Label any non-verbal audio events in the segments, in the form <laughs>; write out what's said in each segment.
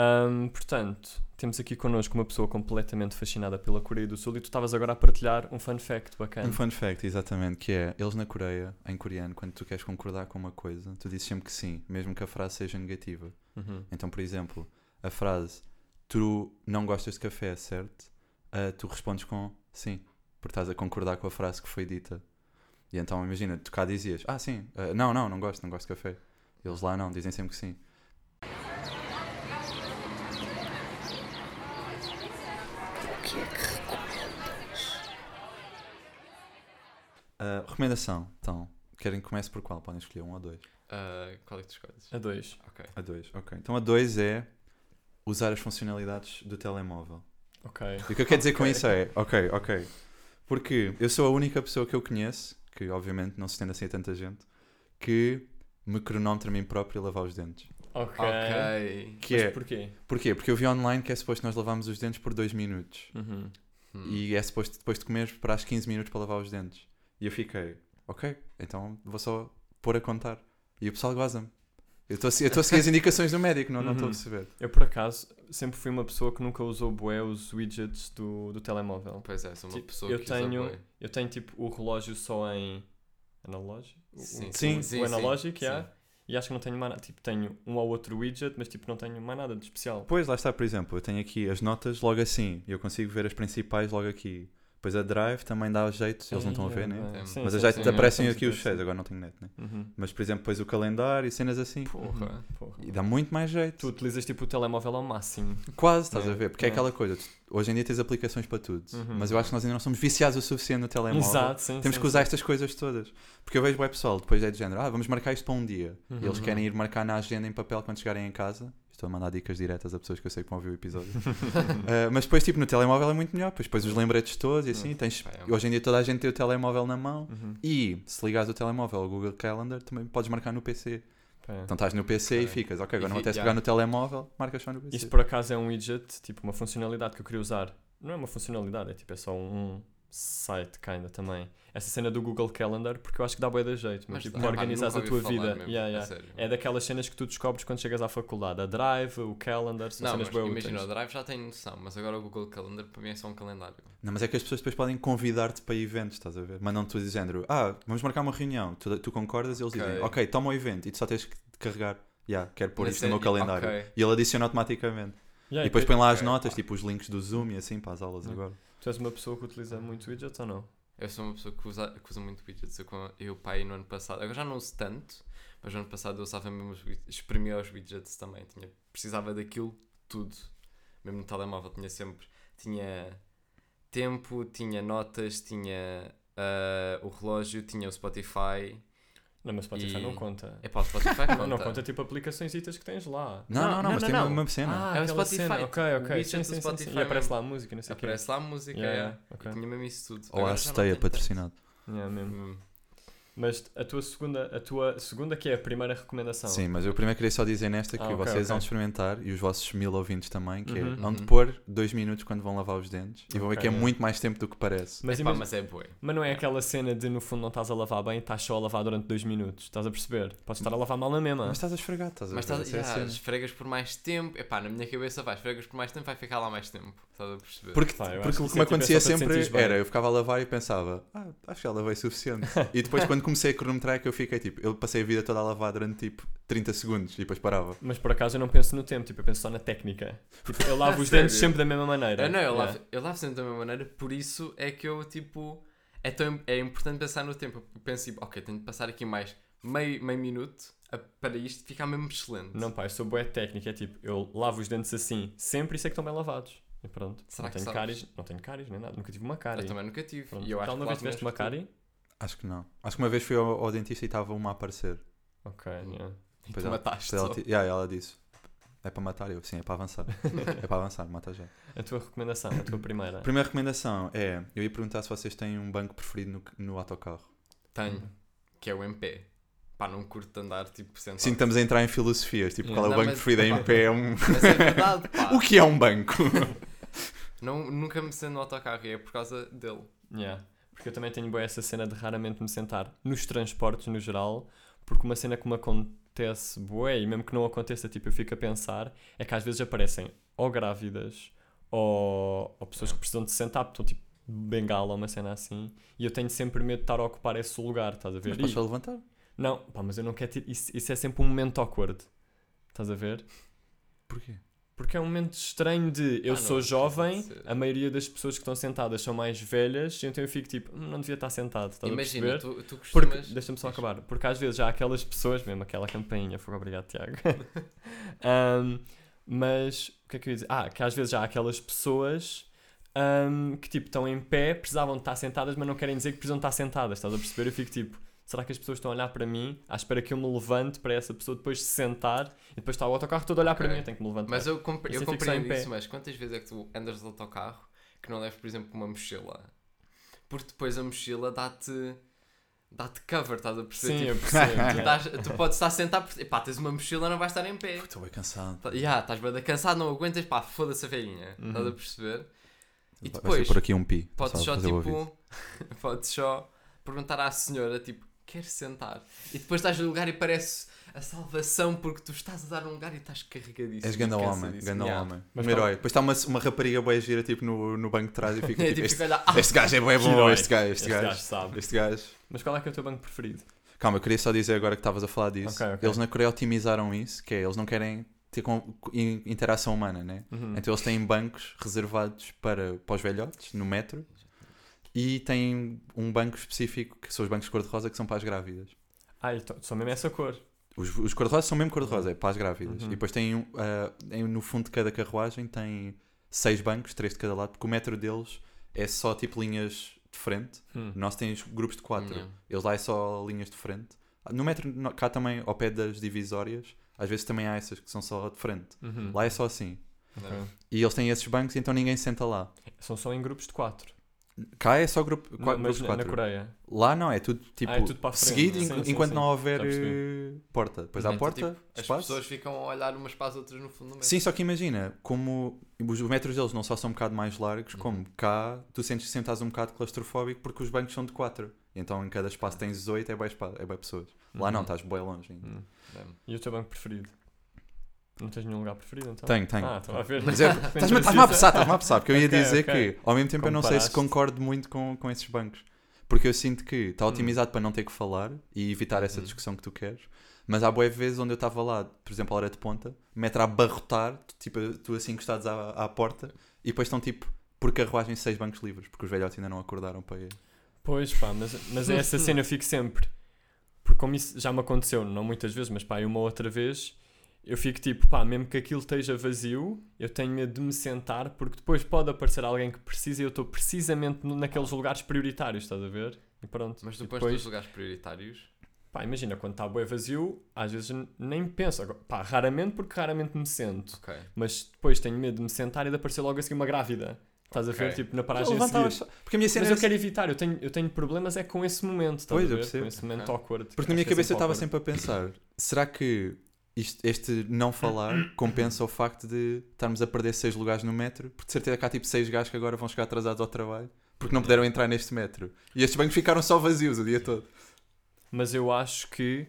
Ahm, portanto, temos aqui connosco uma pessoa completamente fascinada pela Coreia do Sul e tu estavas agora a partilhar um fun fact bacana. Um fun fact, exatamente, que é, eles na Coreia, em coreano, quando tu queres concordar com uma coisa, tu dizes sempre que sim, mesmo que a frase seja negativa. Uhum. Então, por exemplo, a frase tu não gostas de café, certo? Ah, tu respondes com sim, porque estás a concordar com a frase que foi dita. E então, imagina, tu cá dizias, ah, sim, ah, não, não, não gosto, não gosto de café. Eles lá não, dizem sempre que sim. Ah, recomendação, então, querem que comece por qual? Podem escolher um ou dois. Ah, qual é que tu escolhes? A dois. Ok. A dois, ok. Então a dois é usar as funcionalidades do telemóvel. Ok. E o que eu quero dizer com Ok. isso é, ok, ok. Porque eu sou a única pessoa que eu conheço, que obviamente não se estende assim a tanta gente, que me cronometra a mim próprio a lavar os dentes. Ok. Ok. Que Mas é, porquê? porquê? Porque eu vi online que é suposto nós lavarmos os dentes por 2 minutos. Uhum. Hum. E é suposto depois de comer esperar 15 minutos para lavar os dentes. E eu fiquei, ok, então vou só pôr a contar. E o pessoal goza-me. Eu estou a se- eu estou a seguir as indicações do médico, não não estou a Uhum. perceber. Eu, por acaso, sempre fui uma pessoa que nunca usou bué os widgets do, do telemóvel. Pois é, sou uma Tipo, pessoa eu que usa tenho- bué. Eu tenho, tipo, o relógio só em... Analógico? O- Sim, o- sim, o sim, analógico, sim, sim. E acho que não tenho mais nada. Tipo, tenho um ou outro widget, mas tipo, não tenho mais nada de especial. Pois, lá está, por exemplo, eu tenho aqui as notas logo assim, e eu consigo ver as principais logo aqui. Depois a Drive também dá jeito, eles não estão a ver, né? É, Sim, sim, Mas sim, já sim, é, aparecem aqui os cheios, agora não tenho net, né? Uhum. Mas, por exemplo, depois o calendário e cenas assim. Porra, porra. E dá muito mais jeito. Tu utilizas tipo o telemóvel ao máximo. Quase, estás É, a ver? Porque é é. aquela coisa, tu- hoje em dia tens aplicações para tudo, Uhum. mas eu acho que nós ainda não somos viciados o suficiente no telemóvel. Exato, sim. Temos sim, que usar estas coisas todas. Porque eu vejo o pessoal, depois é de género, ah, vamos marcar isto para um dia. E eles Uhum. querem ir marcar na agenda em papel quando chegarem em casa. Estou a mandar dicas diretas a pessoas que eu sei que vão ouvir o episódio. Ah, <laughs> mas depois, tipo, no telemóvel é muito melhor. Pois, depois os lembretes todos e assim. Tens, Pá, é. hoje em dia toda a gente tem o telemóvel na mão. Uhum. E se ligares o telemóvel ao Google Calendar, também podes marcar no PC. É. Então estás no PC e Ok. ficas, ok, E agora não apetece yeah. pegar no telemóvel, marcas só no PC. Isso por acaso é um widget, tipo uma funcionalidade que eu queria usar. Não é uma funcionalidade, é tipo, é só um site, kinda também. Essa cena do Google Calendar, porque eu acho que dá bué de jeito, mas, Mas, tipo, para pá, organizares a tua vida. mesmo, Yeah, a. É daquelas cenas que tu descobres quando chegas à faculdade. A Drive, o Calendar, são Não, cenas mas bué imagina, o úteis. Drive já tem noção, mas agora o Google Calendar para mim é só um calendário. Não, mas é que as pessoas depois podem convidar-te para eventos, estás a ver? Mandam-te tu dizendo, ah, vamos marcar uma reunião. Tu, tu concordas e eles Ok. dizem, ok, toma o evento e tu só tens que carregar, yeah, quero pôr Na isto no meu sério? calendário. Ok. E ele adiciona automaticamente. Yeah, e depois põe lá as notas, tipo os links do Zoom e assim para as aulas agora. Tu és uma pessoa que utiliza muito widgets ou não? Eu sou uma pessoa que usa, que usa muito widgets. Eu, eu pai, no ano passado, agora já não uso tanto, mas no ano passado eu usava mesmo os widgets, exprimia os widgets também. Tinha, precisava daquilo tudo. Mesmo no telemóvel tinha sempre, tinha tempo, tinha notas, tinha ah, o relógio, tinha o Spotify. Não, mas Spotify E- <laughs> não conta. É para o Spotify conta. Não, não conta tipo aplicações que tens lá. Não, não, Não, não, mas não, tem não. uma, cena. Ah, É o Spotify, cena. Ok, ok. Sim, sim, sim, sim. Spotify E aparece lá a música, não sei o quê. Aparece lá a música, Yeah, é. yeah, ok. E tinha mesmo isso tudo. Ou a já não Steia tenho tanto. patrocinado. Yeah, mesmo. Hum. Mas a tua segunda, a tua segunda que é a primeira recomendação. Sim, mas eu primeiro queria só dizer nesta que Ah, ok, vocês ok. vão experimentar e os vossos mil ouvintes também, que Uhum. é vão de Uhum. pôr dois minutos quando vão lavar os dentes e vão ver Ok, que é yeah. muito mais tempo do que parece. Mas, Epá, mas é bué. mas não é aquela cena de no fundo não estás a lavar bem, estás só a lavar durante dois minutos. Estás a perceber? Podes estar a lavar mal na mesma. Mas estás a esfregar, estás a Mas ver? estás, é yeah, esfregas por mais tempo. Epá, na minha cabeça vai, esfregas por mais tempo, vai ficar lá mais tempo. Estás a perceber? Porque, Pá, porque que o que me é tipo, é acontecia sempre era, eu ficava a lavar e pensava, ah, acho que já lavei suficiente. <laughs> e depois quando comecei a cronometrar é que eu fiquei tipo, eu passei a vida toda a lavar durante tipo 30 segundos e depois parava. Mas por acaso eu não penso no tempo, tipo, eu penso só na técnica. Tipo, eu lavo <laughs> os dentes sempre da mesma maneira. Eu, não, eu, Yeah. lavo, eu lavo sempre da mesma maneira, por isso é que eu, tipo, é, tão, é importante pensar no tempo. Eu penso, tipo, ok, tenho de passar aqui mais meio, meio minuto a- para isto ficar mesmo excelente. Não, pá, eu sou boa técnica. É tipo, eu lavo os dentes assim, sempre e sei que estão bem lavados. E pronto. Será não que tenho sabes? cáries, não tenho cáries nem nada. Nunca tive uma cárie. eu também nunca tive. Pronto. E eu acho Tu alguma que vez lavo tiveste uma cárie? Acho que não. Acho que uma vez fui ao, ao dentista e estava uma a aparecer. Ok, yeah. E Depois ela- mataste Depois ela, ti- yeah, ela disse, é para matar? Eu, sim, é para avançar. <laughs> é para avançar, mata já. A tua recomendação, a tua primeira. A primeira recomendação é, eu ia perguntar se vocês têm um banco preferido no, no autocarro. Tenho, que é o MP. Pá, não curto de andar, tipo, sentado. Sim, estamos a entrar em filosofias, tipo, qual é o Não, banco mas- preferido em pé? É um... <laughs> Mas é verdade, pá. <laughs> o que é um banco? Não, nunca me sento no autocarro e é por causa dele. Yeah. Porque eu também tenho boa essa cena de raramente me sentar nos transportes no geral, porque uma cena que me acontece bué, e mesmo que não aconteça, tipo, eu fico a pensar, é que às vezes aparecem ou grávidas ou, ou pessoas que precisam de se sentar, porque estão tipo bengala uma cena assim, e eu tenho sempre medo de estar a ocupar esse lugar, estás a ver? Mas podes E- levantar. não, pá, mas eu não quero ter. Isso, isso é sempre um momento awkward. Estás a ver? Porquê? Porque é um momento estranho de eu Ah, sou não, jovem, ser. a maioria das pessoas que estão sentadas são mais velhas, então eu fico tipo, "Hum, não devia estar sentado. Estás Imagina, tu, tu Porque, costumas. deixa-me só acabar, porque às vezes há aquelas pessoas, mesmo aquela campainha, foi obrigado Tiago, <laughs> Ahm, mas o que é que eu ia dizer? Ah, que às vezes há aquelas pessoas ahm, que tipo estão em pé, precisavam de estar sentadas, mas não querem dizer que precisam estar sentadas, estás a perceber? Eu fico tipo, será que as pessoas estão a olhar para mim à espera que eu me levante para essa pessoa depois se sentar e depois está o autocarro todo a olhar para Ok. mim, eu tenho que me levantar. Mas eu, compre- Assim eu compreendo pé. isso, mas quantas vezes é que tu andas de autocarro que não leves, por exemplo, uma mochila? Porque depois a mochila dá-te. dá-te cover, estás a perceber? Sim, eu Tipo, percebo. tu, yeah. estás- tu podes estar sentado, porque, pá, tens uma mochila, não vais estar em pé. Estou bem cansado. Tá- Ya, estás bem cansado, não aguentas, pá, foda-se a velhinha. Estás a Uhum. perceber? E Vai depois, por aqui um pi. podes só tipo, <laughs> podes só perguntar à senhora, tipo, quer sentar? E depois estás no lugar e parece a salvação porque tu estás a dar um lugar e estás carregadíssimo. És ganda homem, cansadíssimo. ganda Ya. homem. Mas um qual- herói. Depois está uma, uma rapariga boa gira tipo, no, no banco de trás e <laughs> fica É, tipo, tipo, este, olhar, ah, este gajo é Que bom, herói. este gajo, este Este gajo. gajo sabe. Este gajo. Mas qual é que é o teu banco preferido? Calma, eu queria só dizer agora que estavas a falar disso. Ok, ok. Eles na Coreia otimizaram isso, que é, eles não querem ter com, in- interação humana, né? Uhum. Então eles têm bancos reservados para, para os velhotes, no metro, e têm um banco específico, que são os bancos de cor-de-rosa, que são para as grávidas. Ah, então, só mesmo essa cor. Os, os cor-de-rosa são mesmo cor-de-rosa, é para as grávidas. Uhum. E depois tem, em- no fundo de cada carruagem, tem seis bancos, três de cada lado, porque o metro deles é só tipo linhas de frente. Hum. Nós temos grupos de quatro. Yeah. Eles lá é só linhas de frente. No metro, no- cá também, ao pé das divisórias, às vezes também há essas que são só de frente. Uhum. Lá é só assim. E eles têm esses bancos, então ninguém senta lá. São só em grupos de quatro. Cá é só grupo, Não, quatro, mas grupos de na, na quatro. Coreia. Lá não, é tudo tipo Ah, é tudo frente. seguido Sim, enqu- sim, enquanto sim. não houver eh, porta. Depois há Então, porta, tipo, as espaço. pessoas ficam a olhar umas para as outras no fundo do metro. Sim, só que imagina, como os metros deles não só são um bocado mais largos, Uhum. como cá tu sentes que sentares um bocado claustrofóbico porque os bancos são de 4. Então em cada espaço tens 18, é bem, espa- é bem pessoas. Lá não, Uhum. estás bem longe ainda. Hum. Mesmo. E o teu banco preferido? Não tens nenhum lugar preferido então? Tenho, tenho. Ah, estou a ver. Mas é, <laughs> estás-me estás-me a apressar, estás-me a apressar, porque eu ia Ok, dizer ok. que ao mesmo tempo eu não sei se Comparaste. concordo muito com, com esses bancos. Porque eu sinto que está Hum. otimizado para não ter que falar e evitar essa Uhum. discussão que tu queres. Mas há boas vezes onde eu estava lá, por exemplo, a hora de ponta, metro a abarrotar, tu, tipo, tu assim encostados à, à porta, e depois estão tipo, por carruagem, seis bancos livres, porque os velhotes ainda não acordaram para ir. Pois pá, mas, mas é essa cena eu fico sempre. Porque como isso já me aconteceu, não muitas vezes, mas pá, uma outra vez, eu fico tipo, pá, mesmo que aquilo esteja vazio, eu tenho medo de me sentar, porque depois pode aparecer alguém que precisa e eu estou precisamente naqueles lugares prioritários, estás a ver? E pronto. Mas depois, depois dos lugares prioritários, Pá, imagina, quando está bué vazio, às vezes nem penso. Pá, raramente porque raramente me sento. ok. Mas depois tenho medo de me sentar e de aparecer logo assim uma grávida. Estás a ver? Tipo, na paragem a Levantavas seguir. só- Porque a minha cena Mas era eu quero evitar, eu tenho, eu tenho problemas é com esse momento, estás Pois, a eu ver? Com esse momento Ok. awkward. Porque na minha é cabeça eu estava sempre a pensar: será que isto- este não falar compensa o facto de estarmos a perder seis lugares no metro? Porque de certeza que há tipo seis gajos que agora vão chegar atrasados ao trabalho porque não puderam entrar neste metro. E estes bancos ficaram só vazios o dia todo. Mas eu acho que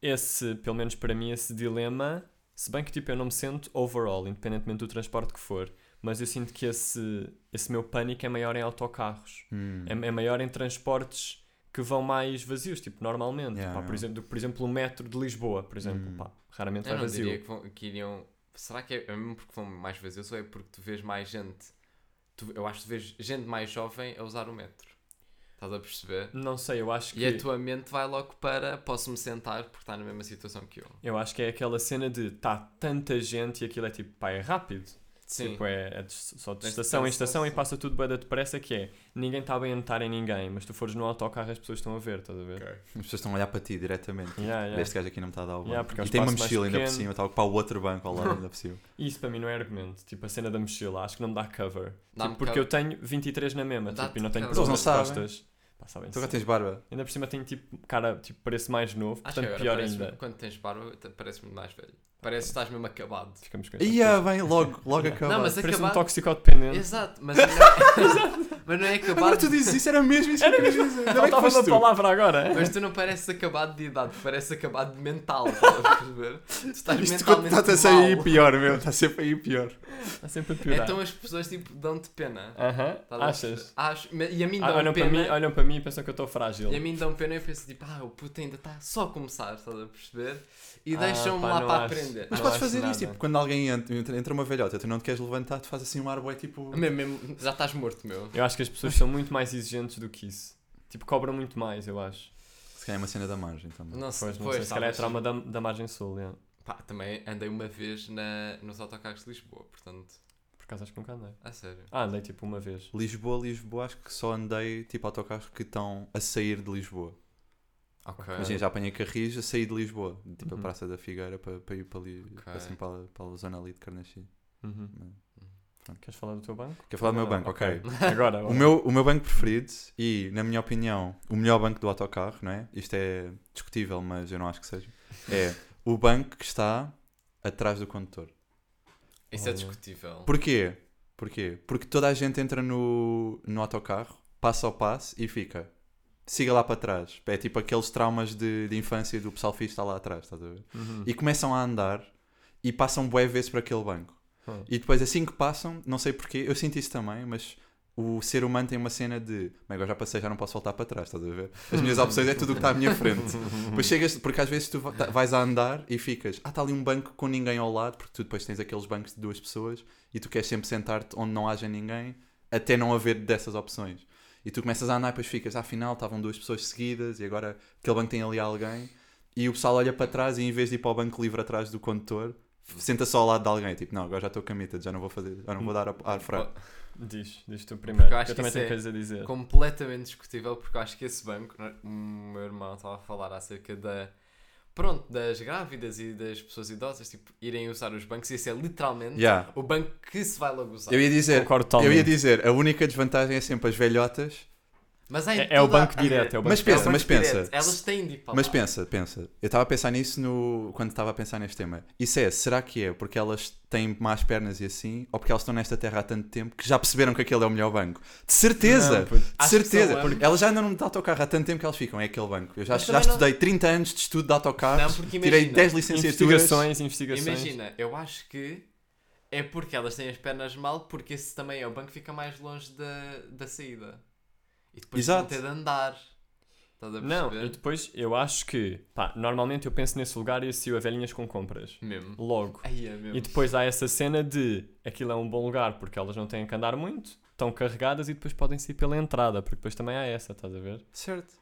esse, pelo menos para mim, esse dilema, se bem que tipo eu não me sento overall, independentemente do transporte que for, mas eu sinto que esse, esse meu pânico é maior em autocarros. Hum. É, é maior em transportes que vão mais vazios, tipo, normalmente. Yeah, Pá, yeah. por, exemplo, por exemplo, o metro de Lisboa, por exemplo, Hum. pá, raramente Eu vai vazio. diria que, vão- que iriam. Será que é, é mesmo porque vão mais vazios ou é porque tu vês mais gente? Tu- eu acho que tu vês gente mais jovem a usar o metro. Estás a perceber? Não sei, eu acho que E a tua mente vai logo para posso-me sentar porque está na mesma situação que eu. eu acho que é aquela cena de tá tanta gente e aquilo é tipo, pá, é rápido. Sim. Tipo, é, é de- só de estação em estação, e passa tudo bem depressa que é. Ninguém está bem a notar em ninguém, mas tu fores no autocarro as pessoas estão a ver, estás a ver? As pessoas estão a olhar para ti diretamente. Yeah, yeah. Este gajo aqui não me está a dar o banco. Yeah, porque é e tem uma mochila ainda por cima, está a ocupar o outro banco ao lado ainda por cima. <laughs> Isso para mim não é argumento. Tipo, a cena da mochila, acho que não me dá cover. Tipo, porque cover. eu tenho 23 na mesma, tipo, e não tenho problemas não de costas. Pá, sabem Tu agora sim. tens barba. Ainda por cima tenho tipo, cara, tipo, parece mais novo, Acho portanto agora pior ainda. quando tens barba parece-me mais velho. Parece que estás mesmo acabado. Ficamos com esta Ia, bem, logo, logo acaba. Não, mas Parece um acabado- toxicodependente. Exato, mas não é, <laughs> mas não é acabado. Agora tu dizes isso, era mesmo isso que eu queria dizer. Ainda bem que Faltava foste uma tu. palavra agora. Mas tu não pareces acabado de idade, pareces acabado de mental, estás a perceber? Tu estás Isto mentalmente está a sair mal. pior, meu. Está sempre aí pior. Está sempre a piorar. Então as pessoas tipo dão-te pena. Aham, Estás a achas? perceber? Acho, e a mim Ah, dão olham, para pena. mim, olham para mim e pensam que eu estou frágil. E a mim dão pena e eu penso tipo, ah, o puto ainda está só a começar, estás a perceber? E Ah, deixam-me lá para acho. aprender. Mas Não podes fazer nada. isso, tipo, quando alguém entra, entra- uma velhota, tu não te queres levantar, tu fazes assim um ar bué, tipo... <laughs> Mesmo, mesmo, já estás morto, meu. Eu acho que as pessoas são muito mais exigentes do que isso. Tipo, cobram muito mais, eu acho. Se calhar é uma cena da margem também. Não sei, Pois, não pois, sei, se calhar é trauma da, da margem sul, yeah. Pá, também andei uma vez na, nos autocarros de Lisboa, portanto, Por acaso acho que nunca andei. a sério. Ah, andei tipo uma vez. Lisboa, Lisboa, acho que só andei, tipo, autocarros que estão a sair de Lisboa. Ok. Imagina, já apanhei carris a sair de Lisboa, tipo Uhum. a Praça da Figueira, para, para ir para ali, Ok. assim, para, para a zona ali de Carnaxi. Uhum. Pronto. Queres falar do teu banco? Quer falar do meu banco? Ok. <laughs> Agora, O agora. meu, o meu banco preferido e, na minha opinião, o melhor banco do autocarro, não é? Isto é discutível, mas eu não acho que seja. É o banco que está atrás do condutor. Isso é Olha. discutível. Porquê? Porquê? Porque toda a gente entra no, no autocarro, passa ao passo e fica. Siga lá para trás. É tipo aqueles traumas de, de infância do pessoal fixe está lá atrás, estás a ver? Uhum. E começam a andar e passam bué vezes para aquele banco. Hum. E depois assim que passam, não sei porquê, eu sinto isso também, mas o ser humano tem uma cena de "Bem, agora já passei, já não posso voltar para trás, estás a ver? As minhas opções é tudo o que está à minha frente. <laughs> Depois chegas, porque às vezes tu tá- vais a andar e ficas, ah, está ali um banco com ninguém ao lado, porque tu depois tens aqueles bancos de duas pessoas e tu queres sempre sentar-te onde não haja ninguém, até não haver dessas opções. E tu começas a andar e depois ficas, ah, afinal estavam duas pessoas seguidas e agora aquele banco tem ali alguém. E o pessoal olha para trás e em vez de ir para o banco livre atrás do condutor, senta só ao lado de alguém. Tipo, não, agora já estou committed, já não vou fazer, já não vou dar a- ar fraco. Diz, diz tu primeiro. eu acho eu que também tenho é coisas a dizer. completamente discutível porque eu acho que esse banco, o meu irmão estava a falar acerca da pronto, das grávidas e das pessoas idosas, tipo, irem usar os bancos, e esse é literalmente Yeah. o banco que se vai logo usar. Eu ia dizer, Concordo eu totalmente. ia dizer, a única desvantagem é sempre as velhotas. Mas É, é o toda a- banco direto, é o banco Mas É pensa, banco mas pensa. direto. Elas têm de ir para Mas lá. pensa, pensa. Eu estava a pensar nisso no... quando estava a pensar neste tema. Isso é, será que é porque elas têm más pernas e assim, ou porque elas estão nesta terra há tanto tempo que já perceberam que aquele é o melhor banco? De certeza! Não, de Acho certeza! ambos. Elas já andam no autocarro há tanto tempo que elas ficam, é aquele banco. Eu já, já também não- estudei 30 anos de estudo de autocarros, Não, porque tirei imagina, 10 licenciaturas. investigações, investigações. Imagina, eu acho que é porque elas têm as pernas mal, porque esse também é o banco que fica mais longe da, da saída. E depois Exato. vão ter de andar. Estás a Não, e depois eu acho que, pá, normalmente eu penso nesse lugar e associo a velhinhas com compras. Mesmo. Logo. Aí é mesmo. E depois há essa cena de aquilo é um bom lugar porque elas não têm que andar muito, estão carregadas e depois podem sair pela entrada, porque depois também há essa, estás a ver? Certo.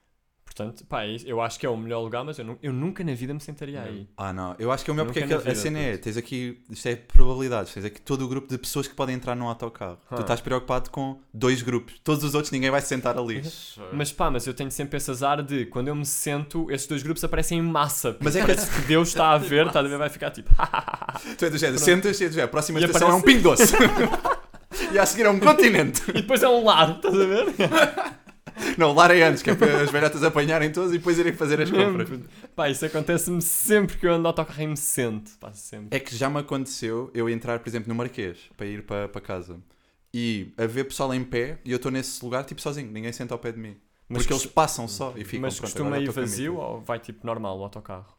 Portanto, pá, é eu acho que é o melhor lugar, mas eu, nu- eu nunca na vida me sentaria Não. aí. Ah, não. Eu acho que é o meu Nunca porque na aquele- a vida, cena é, tens aqui, isto é probabilidades, tens aqui todo o grupo de pessoas que podem entrar num autocarro. Ah. Tu estás preocupado com dois grupos. Todos os outros ninguém vai se sentar ali. Sure. Mas pá, mas eu tenho sempre esse azar de quando eu me sento, esses dois grupos aparecem em massa. Mas é que Parece que Deus está a ver, está a ver, vai ficar tipo. <laughs> tu é do género, sentas e é do género, a próxima E estação é um aparece- pingo doce. <laughs> e a seguir é um continente. e depois é um lar, estás a ver? <laughs> <laughs> Não, lar é antes, que é para as velhotas apanharem todos e depois irem fazer as compras. Pá, isso acontece-me sempre que eu ando de autocarro e me sento. Pá, sempre. É que já me aconteceu eu entrar, por exemplo, no Marquês para ir para, para casa e haver pessoal em pé e eu estou nesse lugar tipo sozinho, ninguém senta ao pé de mim. porque eles passam só e ficam mas pronto, costuma ir vazio ou vai tipo normal o autocarro?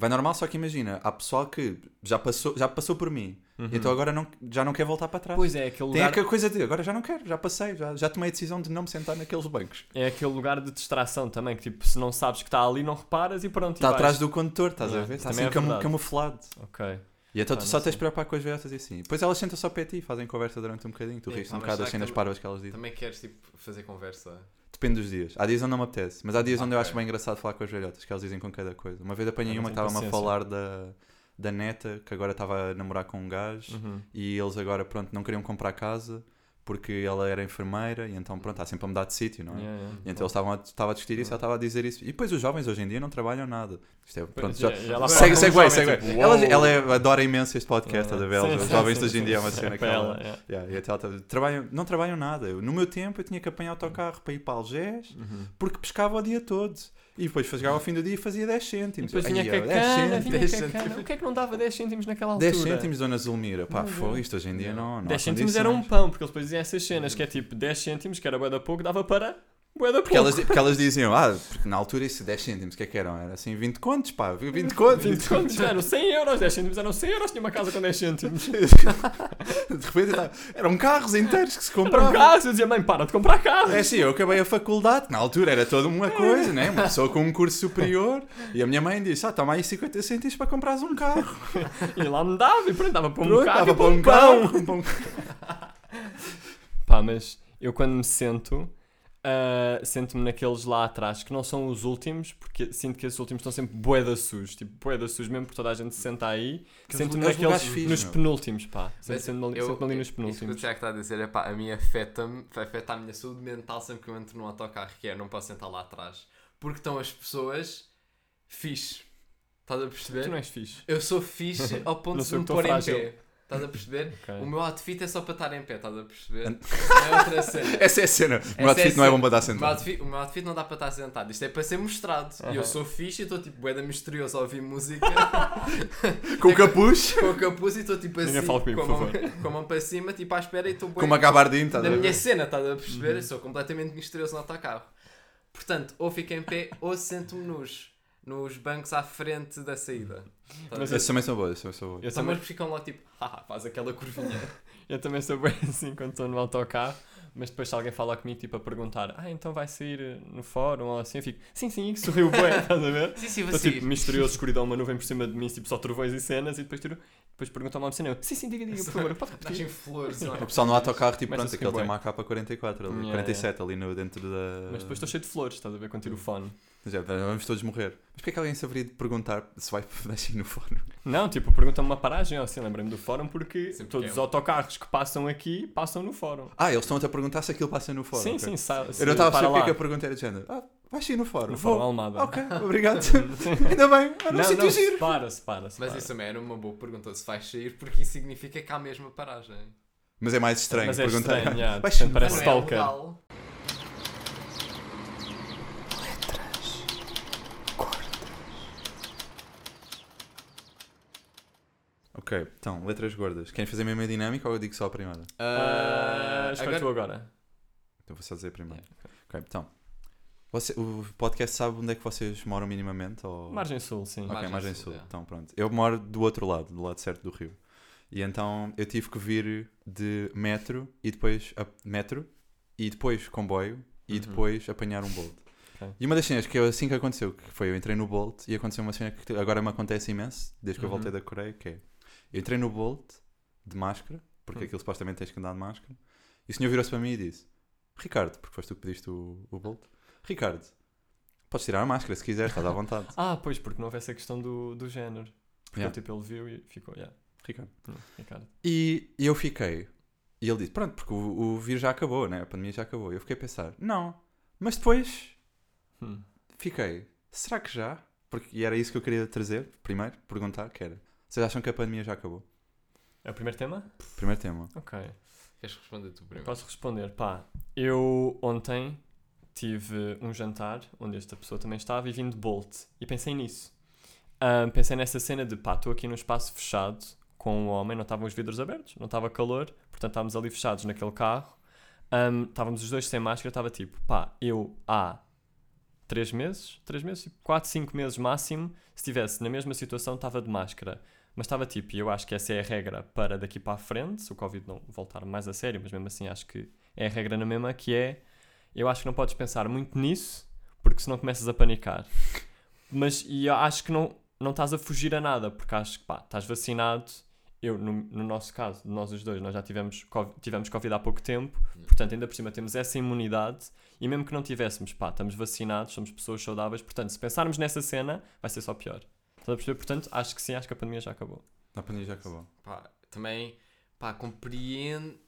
Vai normal, só que imagina, há pessoal que já passou, já passou por mim, então agora não, já não quer voltar para trás. Pois é, aquele Tem lugar, aquela coisa de agora já não quero, já passei, já, já tomei a decisão de não me sentar naqueles bancos. é aquele lugar de distração também, que tipo, se não sabes que está ali, não reparas e pronto. Está atrás do condutor, estás Yeah, a ver? Está assim é camu- camuflado. Ok. E então tu só tens de preocupar com as velhotas e assim. Depois elas sentam só de ti e fazem conversa durante um bocadinho. Tu É, pá, um bocado das que cenas parvas que elas dizem. Também queres tipo fazer conversa. Depende dos dias. Há dias onde não me apetece, mas há dias onde eu acho bem engraçado falar com as velhotas, que elas dizem com cada coisa. Uma vez apanhei uma que estava-me a falar da, da neta, que agora estava a namorar com um gajo Uhum. e eles agora, pronto, não queriam comprar casa porque ela era enfermeira e então pronto, está sempre a mudar de sítio, não é? Yeah, yeah. Então eles estavam a, estava a discutir isso, ela estava a dizer isso. E depois os jovens hoje em dia não trabalham nada. Isto é, pronto, já, E ela segue, segue, segue. tipo, Ela, ela é- adora imenso este podcast, estás a? Sim, Os jovens sim, hoje em dia é uma cena é que ela. ela, yeah. Yeah, e ela tá- trabalham, não trabalham nada. No meu tempo eu tinha que apanhar autocarro para ir para Algés Uhum. porque pescava o dia todo. E depois chegava ao fim do dia e fazia 10 E cêntimos. depois Ai, vinha com a 10 cana, cêntimos. vinha 10 com a cana. O que é que não dava 10 cêntimos naquela altura? 10 cêntimos, Dona Zulmira. Pá, Meu foi isto hoje em dia não. não há 10 cêntimos era um pão, porque eles depois diziam essas cenas, que é tipo 10 cêntimos, que era bué da pouco, dava para bué da pouco. Porque elas, porque elas diziam, ah, porque na altura isso 10 cêntimos, o que é que eram? Era assim 20 contos, pá, 20 contos. 20 contos eram 100 euros, 10 cêntimos eram 100 euros, tinha uma casa com 10 cêntimos. <laughs> De repente tá- eram carros inteiros que se Era um compravam. carro, eu dizia, mãe, para de comprar carros. É assim, eu acabei a faculdade, na altura era toda uma coisa, né? Uma pessoa com um curso superior. E a minha mãe disse: Ah, toma aí 50 cêntimos para comprares um carro. E lá me dava, e pronto, dava para um Pronto, carro dava para um um pão. um- <laughs> Pá, mas eu quando me sento, ah, sento-me naqueles lá atrás, que não são os últimos, porque sinto que esses últimos estão sempre bué da sujos, tipo bué da sujos mesmo, porque toda a gente se senta aí. Sento-me lugares naqueles, fixes, nos meu. penúltimos, pá. Sento-me ali, sento-me ali nos Isso que o penúltimos. Tiago está a dizer é pá, a mim afeta-me, afeta a minha saúde mental sempre que eu entro num autocarro, que é não posso sentar lá atrás. Porque estão as pessoas fixe. Estás a perceber? Tu não és fixe. Eu sou fixe <laughs> ao ponto de me pôr em pé. Estás a perceber? <laughs> Ok. O meu outfit é só para estar em pé, estás a perceber? É outra cena. <laughs> Essa é a cena. O meu é outfit a não é bom para dar O meu, sentado. outfit, o meu outfit não dá para estar sentado, isto é para ser mostrado. E eu Aham. sou fixe e estou tipo bué da misterioso a ouvir música <laughs> Com o capuz, com o capuz e estou tipo assim fala comigo, com, a mão, com a mão para cima, tipo à espera e estou com uma gabardina, estás a na minha ver? cena, estás a perceber? Eu sou completamente misterioso no autocarro. Portanto, ou fico em pé ou sento-me nos, nos bancos à frente da saída. Estás a Mas? Esses também são boas, esses também são boas. Eu Só também, mas ficam lá tipo, haha, faz aquela curvinha. <laughs> eu também sou bem assim quando estou no autocarro, mas depois se alguém fala comigo tipo a perguntar, ah, então vai sair eh, no fórum ou assim, eu fico, sim, sim, que sorriu bem, <laughs> estás a ver? sim, sim, Estou tipo misterioso, escuridão, uma nuvem por cima de mim, tipo só trovões e cenas, e depois tiro, depois perguntam-me ao cinema, sim, sim, diga, diga, por favor, pode repetir. Nascem flores, não é? O pessoal no autocarro, tipo, Começa pronto, aquele tem uma AK-44, ali, Yeah, 47 ali no, dentro da... Mas depois estou cheio de flores, estás a ver, quando tiro o fone. Já, vamos todos morrer. Mas porquê é que alguém se haveria de perguntar se vai <laughs> deixar no fone? Não, tipo, perguntam-me uma paragem, assim, lembrei-me do fórum, porque Sim, porque todos é os autocarros que passam aqui, passam no fórum. Ah, eles estão-te a perguntar se aquilo passa no fórum. sim, sim, sa- Eu não estava a para porque é lá. que a pergunta era de género. Ah, vais sair no fórum. No fórum. Almada. Ok, <laughs> obrigado. <laughs> Ainda bem, era um Não, sítio não, giro. separa, separa, separa. Mas isso também era uma boa pergunta se vais sair, porque isso significa que há mesmo paragem. Mas é mais estranho Mas é perguntar. estranho, <laughs> yeah, parece não é stalker. legal. Ok, então, letras gordas. Querem fazer a mesma dinâmica ou eu digo só a primeira? Ah, escolhe agora- tu agora. Então vou só dizer a primeira. Ok, então. Você, o podcast sabe onde é que vocês moram minimamente? Ou... Margem Sul, sim. Ok, Margem Margem Sul, Sul. yeah. Então pronto. Eu moro do outro lado, do lado certo do rio. E então eu tive que vir de metro e depois a- metro e depois comboio e Uhum. depois apanhar um Bolt. Ok. E uma das cenas que eu, assim que aconteceu, que foi eu entrei no Bolt e aconteceu uma cena que agora me acontece imenso, desde que eu Uhum. voltei da Coreia, que é eu entrei no Bolt de máscara, porque Hum. aquilo supostamente tens que andar de máscara, e o senhor virou-se para mim e disse: Ricardo, porque foste tu que pediste o, o Bolt, Ricardo, podes tirar a máscara se quiser, estás à vontade. <laughs> Ah, pois, porque não houve essa questão do, do género. Porque Yeah. tipo, ele viu e ficou, yeah. Ricardo. Hum, Ricardo. E eu fiquei. E ele disse: Pronto, porque o, o vírus já acabou, né? A pandemia já acabou. Eu fiquei a pensar: Não. Mas depois Hum. fiquei: Será que já? Porque, e era isso que eu queria trazer, primeiro, perguntar: que era, Vocês acham que a pandemia já acabou? É o primeiro tema? Primeiro tema. Ok. Queres responder tu primeiro? Posso responder? Pá, eu ontem tive um jantar onde esta pessoa também estava e vim de Bolt. E pensei nisso. Ahm, pensei nessa cena de pá, estou aqui num espaço fechado com um homem, não estavam os vidros abertos, não estava calor, portanto estávamos ali fechados naquele carro. Ahm, estávamos os dois sem máscara, estava tipo, pá, eu há 3 meses, 3 meses, 4, 5 meses máximo, se estivesse na mesma situação, estava de máscara. Mas estava tipo, e eu acho que essa é a regra para daqui para a frente, se o Covid não voltar mais a sério, mas mesmo assim acho que é a regra na mesma, que é, eu acho que não podes pensar muito nisso, porque senão começas a panicar. Mas, e eu acho que não, não estás a fugir a nada, porque acho que, pá, estás vacinado, eu, no, no nosso caso, nós os dois, nós já tivemos, Covid- tivemos Covid há pouco tempo, portanto, ainda por cima temos essa imunidade, e mesmo que não tivéssemos, pá, estamos vacinados, somos pessoas saudáveis, portanto, se pensarmos nessa cena, vai ser só pior. Estás a perceber? Portanto, acho que sim, acho que a pandemia já acabou. A pandemia já acabou. Pá, também, pá, compreendo.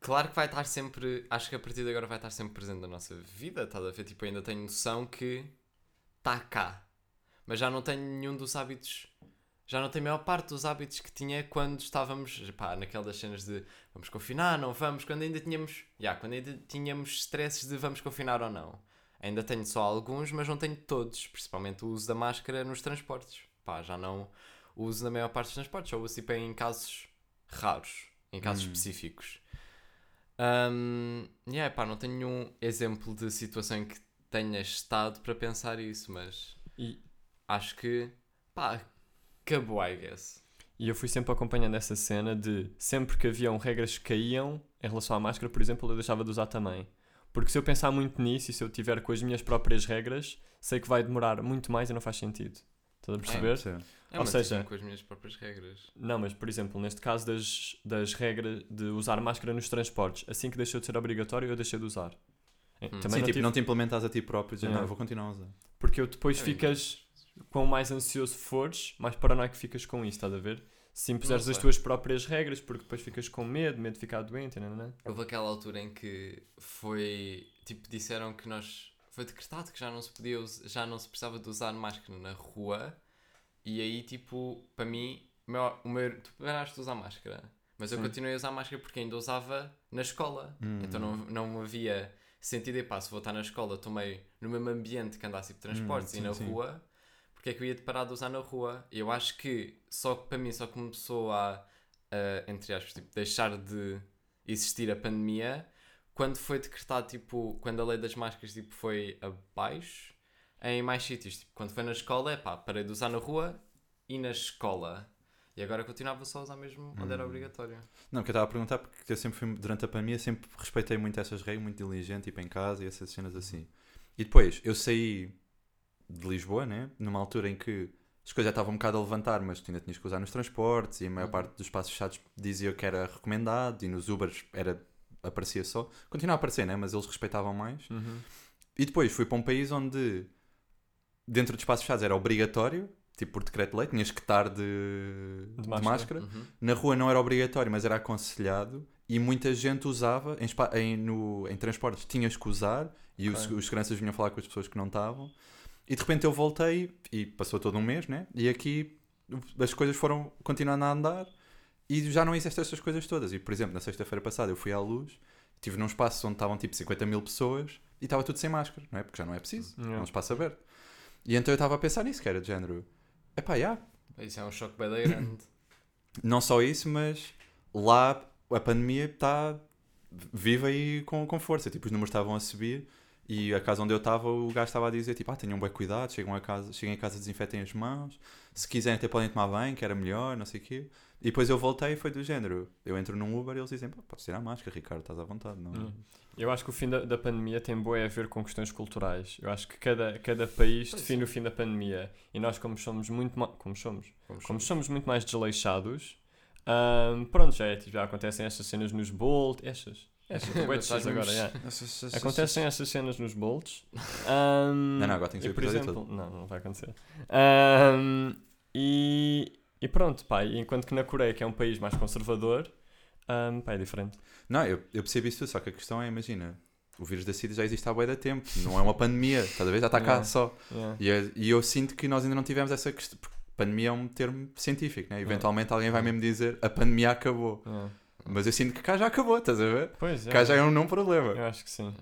claro que vai estar sempre. Acho que a partir de agora vai estar sempre presente na nossa vida, estás a ver? Tipo, ainda tenho noção que está cá. Mas já não tenho nenhum dos hábitos. Já não tenho a maior parte dos hábitos que tinha quando estávamos, pá, naquelas cenas de vamos confinar, não vamos, quando ainda tínhamos, já, quando ainda tínhamos stresses de vamos confinar ou não. Ainda tenho só alguns, mas não tenho todos, principalmente o uso da máscara nos transportes. Pá, já não uso na maior parte dos transportes, só uso tipo em casos raros, em casos Hum. específicos. Um, yeah, pá, não tenho nenhum exemplo de situação em que tenha estado para pensar isso, mas E, acho que, pá, acabou, I guess. e eu fui sempre acompanhando essa cena de sempre que haviam regras que caíam em relação à máscara, por exemplo, eu deixava de usar também. Porque se eu pensar muito nisso e se eu tiver com as minhas próprias regras, sei que vai demorar muito mais e não faz sentido. Estás a perceber? Sim. É, Ou seja- com as minhas próprias regras. Não, mas por exemplo, neste caso das, das regras de usar máscara nos transportes, assim que deixou de ser obrigatório, eu deixei de usar. Eh, Hum. Também Sim, não tipo, tive- não te implementas a ti próprio, dizer, Yeah. não, eu vou continuar a usar. Porque eu depois É, ficas, quanto mais ansioso fores, mais paranoico ficas com isso, estás a ver? Se impuseres as tuas próprias regras, porque depois ficas com medo, medo de ficar doente, não, não, Houve aquela altura em que foi, tipo, disseram que nós, foi decretado que já não se podia, já não se precisava de usar máscara na rua, e aí, tipo, para mim, o meu, o meu, tu paraste de usar máscara, mas eu Sim. continuei a usar máscara porque ainda usava na escola, Hum. então não, não havia sentido, e pá, se vou estar na escola, estou meio no mesmo ambiente que andasse tipo transportes Hum, e sim, na sim. rua, porque é que eu ia parar de usar na rua? Eu acho que só para mim só começou a, a, entre aspas, tipo, deixar de existir a pandemia quando foi decretado, tipo, quando a lei das máscaras tipo, foi abaixo em mais sítios. Tipo, quando foi na escola, é pá, parei de usar na rua e na escola. E agora continuava só a usar mesmo onde era Hum. obrigatório. Não, porque eu estava a perguntar porque eu sempre fui, durante a pandemia, sempre respeitei muito essas regras, muito diligente, tipo em casa e essas cenas assim. E depois, eu saí de Lisboa, né? Numa altura em que as coisas já estavam um bocado a levantar, mas tu ainda tinhas que usar nos transportes e a maior Uhum. parte dos espaços fechados dizia que era recomendado e nos Ubers era, aparecia só. Continua a aparecer, né? Mas eles respeitavam mais. Uhum. E depois fui para um país onde dentro de espaços fechados era obrigatório, tipo por decreto-lei, tinhas que estar de, de máscara. máscara. Uhum. Na rua não era obrigatório, mas era aconselhado e muita gente usava em, em, no, em transportes. Tinhas que usar e os, Ok. os seguranças vinham falar com as pessoas que não estavam. E de repente eu voltei e passou todo um mês, né? E aqui as coisas foram continuando a andar e já não existem estas coisas todas. E por exemplo, na sexta-feira passada eu fui à luz, estive num espaço onde estavam tipo 50 mil pessoas e estava tudo sem máscara, não é? Porque já não é preciso, é Yeah. um espaço aberto. E então eu estava a pensar nisso, que era de género. Epá, já, Isso é um choque bem grande. <coughs> não só isso, mas lá a pandemia está viva e com, com força. Tipo, os números estavam a subir e a casa onde eu estava, o gajo estava a dizer: tipo, ah, tenham bem cuidado, chegam a casa, cheguem a casa, desinfetem as mãos. Se quiserem, até podem tomar banho, que era melhor, não sei o quê. E depois eu voltei e foi do género. Eu entro num Uber e eles dizem: pá, podes tirar a máscara, Ricardo, estás à vontade. Não? Hum. Eu acho que o fim da, da pandemia tem boa a ver com questões culturais. Eu acho que cada, cada país Pois define o fim da pandemia. E nós, como somos muito como somos, Vamos como somos muito mais desleixados, ahm, pronto, já, é, tipo, já acontecem estas cenas nos Bolt. Estas. De Estás X agora, já. Acontecem estas cenas nos bolts. Ahm, <laughs> Não, não, agora tem que ser o episódio exemplo, Não, não vai acontecer. Ahm, e, e pronto, pá, enquanto que na Coreia, que é um país mais conservador, ahm, pá, é diferente. Não, eu, eu percebo isso tudo, só que a questão é: imagina, o vírus da SIDA já existe há bué de tempo, não é uma pandemia, estás a ver? Já está cá Yeah. só. Yeah. E, eu- e eu sinto que nós ainda não tivemos essa questão. Porque pandemia é um termo científico, né? Eventualmente alguém vai mesmo dizer a pandemia acabou. Mas eu sinto que cá já acabou, estás a ver? Pois é. Cá já é um não problema. Eu acho que sim.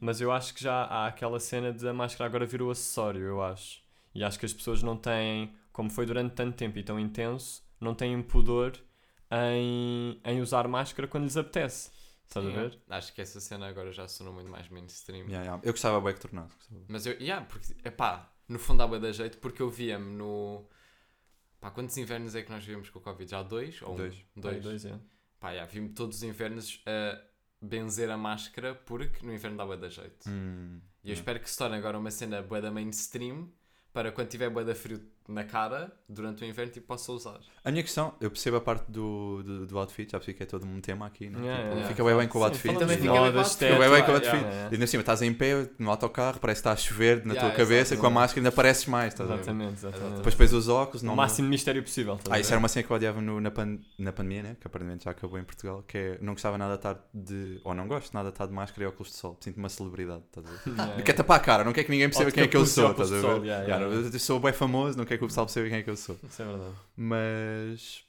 Mas eu acho que já há aquela cena de a máscara agora virou acessório, eu acho. E acho que as pessoas não têm, como foi durante tanto tempo e tão intenso, não têm pudor em, em usar máscara quando lhes apetece. Estás a ver? Acho que essa cena agora já sonou muito mais mainstream. Yeah, yeah. Eu gostava bem que tornasse. Mas eu, yeah, porque, epá, no fundo dá bué da jeito, porque eu via-me no. Pá, quantos invernos é que nós vivemos com o Covid? Já dois? Ou um? Dois. Dois. Dois, é. Pá, yeah, vi-me todos os invernos a benzer a máscara, porque no inverno dá bué da jeito. Hum, E eu yeah. espero que se torne agora uma cena bué da mainstream, para quando tiver bué da frio na cara durante o inverno tipo, possa usar. A minha questão, eu percebo a parte do, do, do outfit, já percebi que é todo um tema aqui, né? Yeah, Tipo, yeah, fica yeah. bem bem com o Sim, outfit. falamos Também fica bem com o outfit. estética, Fica bem bem com o yeah, E ainda cima, estás em pé no autocarro, parece que está a chover na Yeah, tua cabeça, com a máscara ainda pareces mais, estás a ver? Exatamente, exatamente. Depois depois os óculos, não. o máximo de mistério possível. a Ah, isso era uma cena que eu odiava no- na, pan- na pandemia, né? Que aparentemente já acabou em Portugal, que é não gostava nada de estar de. ou não gosto nada de estar de máscara e óculos de sol. Sinto-me uma celebridade, estás a ver? <laughs> Quer tapar a cara, não quer que ninguém perceba quem é que eu sou, estás a ver? Eu sou bem famoso, não quero que o pessoal perceba quem é que eu sou. Isso é verdade. Mas.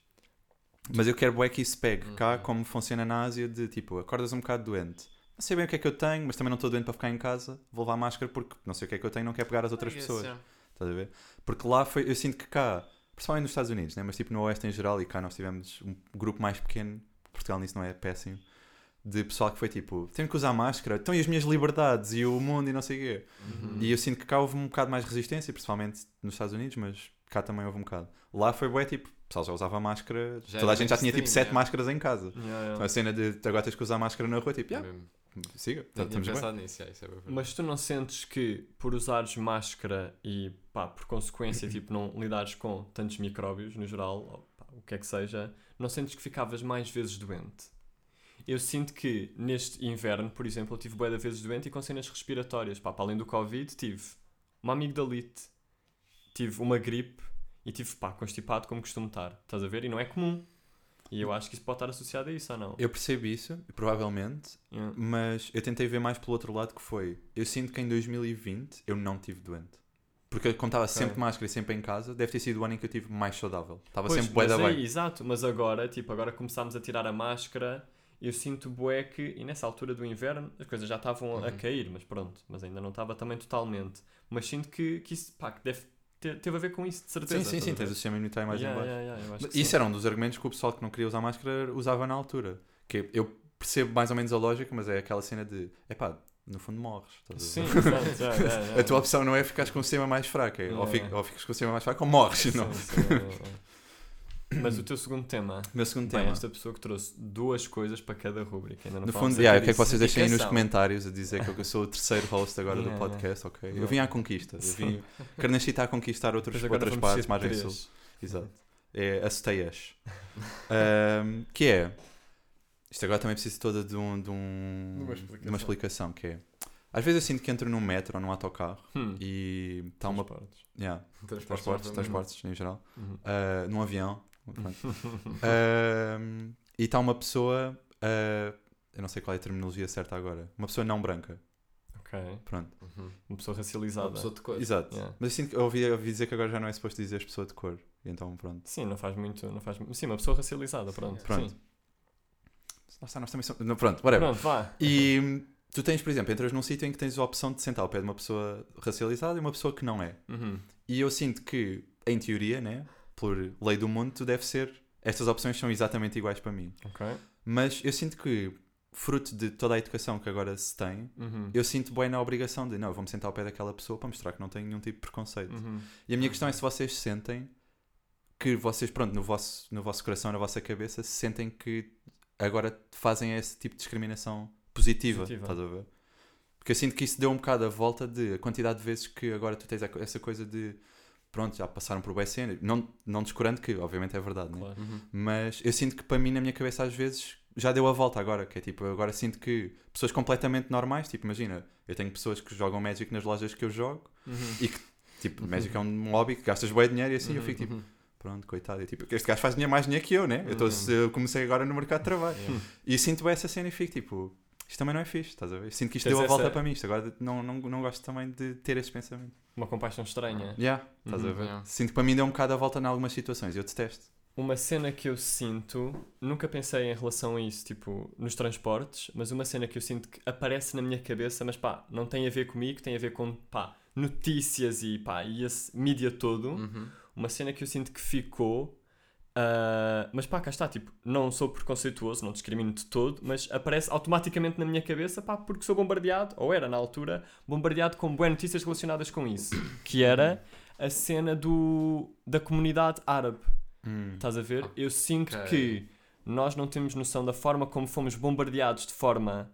Mas eu quero bué que isso pegue cá, como funciona na Ásia, de tipo, acordas um bocado doente. Não sei bem o que é que eu tenho, mas também não estou doente para ficar em casa. Vou levar máscara porque não sei o que é que eu tenho, não quero pegar as outras guess, pessoas. yeah. Estás a ver? Porque lá foi, eu sinto que cá, principalmente nos Estados Unidos, né? mas tipo no Oeste em geral, e cá nós tivemos um grupo mais pequeno, Portugal nisso não é péssimo, de pessoal que foi tipo, tenho que usar máscara, então e as minhas liberdades e o mundo e não sei o quê. Uhum. E eu sinto que cá houve um bocado mais resistência, principalmente nos Estados Unidos, mas cá também houve um bocado. Lá foi bué tipo, o pessoal já usava máscara, Já toda a gente já tinha tipo sete é. máscaras em casa. Yeah, yeah. Então a cena de agora tens que usar máscara na rua, tipo, yeah, siga, tinha estamos bem. pensado nisso, é. Mas tu não sentes que por usares máscara e pá, por consequência <clears throat> tipo, não lidares com tantos micróbios no geral, ou, pá, o que é que seja, não sentes que ficavas mais vezes doente? Eu sinto que neste inverno, por exemplo, eu tive bué de vezes doente e com cenas respiratórias. Pá, para além do Covid, tive uma amigdalite, tive uma gripe e tive pá, constipado como costumo estar. Estás a ver? E não é comum. E eu acho que isso pode estar associado a isso ou não? Eu percebo isso, provavelmente, Yeah. mas eu tentei ver mais pelo outro lado que foi. Eu sinto que em 2020 eu não tive doente. Porque como estava sempre de máscara e sempre em casa, deve ter sido o ano em que eu tive mais saudável. Estava Pois, sempre bué da bem. Exato, mas agora, tipo, agora começámos a tirar a máscara, eu sinto bué que, e nessa altura do inverno, as coisas já estavam a Uhum. cair, mas pronto, mas ainda não estava também totalmente. Mas sinto que, que isso, pá, que deve ter, teve a ver com isso, de certeza. Sim, sim, sim, a tens o sistema imunitário mais Yeah, em baixo. yeah, yeah, Isso sim. era um dos argumentos que o pessoal que não queria usar máscara usava na altura. Que eu percebo mais ou menos a lógica, mas é aquela cena de, epá, no fundo morres. a Sim, exato, yeah, yeah, <laughs> yeah. A tua opção não é ficares com o sistema mais fraco, é ou, Yeah. fic- ou ficas com o sistema mais fraco ou morres. Sim, Não. sim. Mas o teu segundo tema, O meu segundo bem, tema. esta pessoa que trouxe duas coisas para cada rubrica, ainda não No fundo, yeah, eu aqui quero que vocês deixem aí nos comentários a dizer que eu sou o terceiro host agora Yeah, do podcast, ok? Eu Yeah. vim à conquista. Eu vim. <laughs> Carnachita está a conquistar outros, outras partes, margem sul. Exato. É aceteias. <laughs> Ahm, que é. Isto agora também precisa toda de, um, de, um, uma de uma explicação. Que é. Às vezes eu sinto que entro num metro ou num autocarro Hum. e está uma. Transportes. Yeah, Transportes, transportes, novamente. transportes em geral. Uhum. Ah, num avião. Ahm, e está uma pessoa. ah, eu não sei qual é a terminologia certa agora. Uma pessoa não branca. Ok. Pronto. Uhum. Uma pessoa racializada. Uma pessoa de cor. Exato. Yeah. Mas eu sinto que eu ouvi, eu ouvi dizer que agora já não é suposto dizer pessoa de cor. Então pronto. Sim, não faz muito. Não faz... Sim, uma pessoa racializada, pronto. Pronto. Sim. Está, nós também somos. Não, pronto, whatever. Pronto, vá. E tu tens, por exemplo, entras num sítio em que tens a opção de sentar ao pé de uma pessoa racializada e uma pessoa que não é. Uhum. E eu sinto que, em teoria, né, por lei do mundo, tu deve ser. Estas opções são exatamente iguais para mim. Ok. Mas eu sinto que, fruto de toda a educação que agora se tem, Uhum. eu sinto bem na obrigação de, não, vou-me sentar ao pé daquela pessoa para mostrar que não tenho nenhum tipo de preconceito. Uhum. E a minha questão é se vocês sentem que vocês, pronto, no vosso, no vosso coração, na vossa cabeça, se sentem que agora fazem esse tipo de discriminação positiva. Positiva. Estás a ver? Porque eu sinto que isso deu um bocado a volta de a quantidade de vezes que agora tu tens essa coisa de pronto, já passaram por BSN, não, não descurando que obviamente é verdade, né? Claro. Uhum. mas eu sinto que para mim na minha cabeça às vezes já deu a volta agora, que é tipo, agora sinto que pessoas completamente normais, tipo, imagina, eu tenho pessoas que jogam Magic nas lojas que eu jogo, Uhum. tipo, Magic é um hobby que gastas bem dinheiro e assim eu Uhum, fico tipo, Uhum. pronto, coitado, e, tipo, este gajo faz dinheiro mais dinheiro que eu, né? Eu, tô, Uhum. eu comecei agora no mercado de trabalho Yeah. e sinto bem essa cena e fico tipo, isto também não é fixe, estás a ver? Sinto que isto Tens deu a volta essa- para mim, isto agora não, não, não gosto também de ter esse pensamento. Uma compaixão estranha. Yeah, estás a Uhum, ver? yeah. Sinto que para mim deu um bocado a volta em algumas situações, eu detesto. Uma cena que eu sinto, nunca pensei em relação a isso, tipo, nos transportes, mas uma cena que eu sinto que aparece na minha cabeça, mas pá, não tem a ver comigo, tem a ver com, pá, notícias e pá, e esse mídia todo. Uhum. Uma cena que eu sinto que ficou, ah, mas pá, cá está, tipo, não sou preconceituoso, não discrimino de todo, mas aparece automaticamente na minha cabeça, pá, porque sou bombardeado, ou era na altura, bombardeado com boas notícias relacionadas com isso, que era a cena do, da comunidade árabe. Hum. Estás a ver? Eu sinto Ok. que nós não temos noção da forma como fomos bombardeados de forma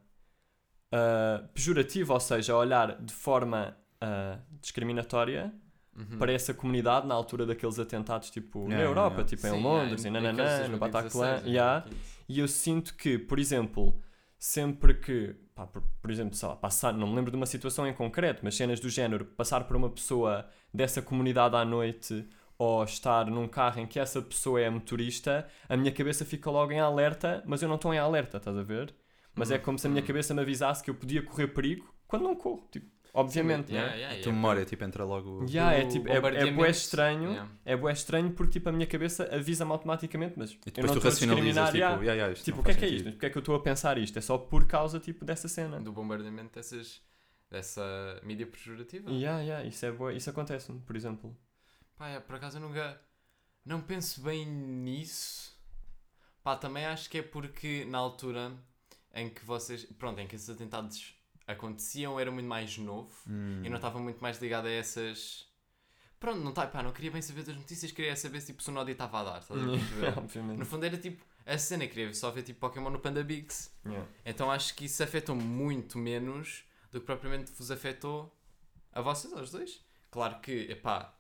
ah, pejorativa, ou seja, a olhar de forma ah, discriminatória Uhum. para essa comunidade na altura daqueles atentados, tipo, na Europa, yeah. tipo, Sim, em Londres, yeah, e nananã, no 2016, Bataclan, e yeah. 2015. E eu sinto que, por exemplo, sempre que, pá, por, por exemplo, sei lá, passar, não me lembro de uma situação em concreto, mas cenas do género, passar por uma pessoa dessa comunidade à noite ou estar num carro em que essa pessoa é motorista, a minha cabeça fica logo em alerta, mas eu não estou em alerta, estás a ver? Mas é Uhum, como se a minha uhum. cabeça me avisasse que eu podia correr perigo quando não corro, tipo, obviamente, Yeah, é? yeah, A yeah. tua memória, tipo, entra logo. Yeah, é tipo, é, é bué estranho, yeah. é bué estranho porque tipo a minha cabeça avisa-me automaticamente, mas E eu depois não tu a racionalizas, tipo, yeah. yeah, Tipo, o que é que é isto? Porque é que eu estou a pensar isto? É só por causa tipo dessa cena. Do bombardeamento dessas, dessa mídia pejorativa. Yeah, yeah, isso, é bué, isso acontece-me, por exemplo. Pá, é, por acaso eu nunca. Não penso bem nisso. Pá, também acho que é porque na altura em que vocês. Pronto, em que esses atentados aconteciam, era muito mais novo Hum. e não estava muito mais ligado a essas. Pronto, não, tá, pá, não queria bem saber das notícias, queria saber se tipo, se o Nodi estava a dar. Estás a perceber? <laughs> Obviamente. no fundo era tipo. A cena, queria só ver tipo Pokémon no Panda Bigs. Yeah. Então acho que isso afetou muito menos do que propriamente vos afetou a vocês, aos dois. Claro que, epá,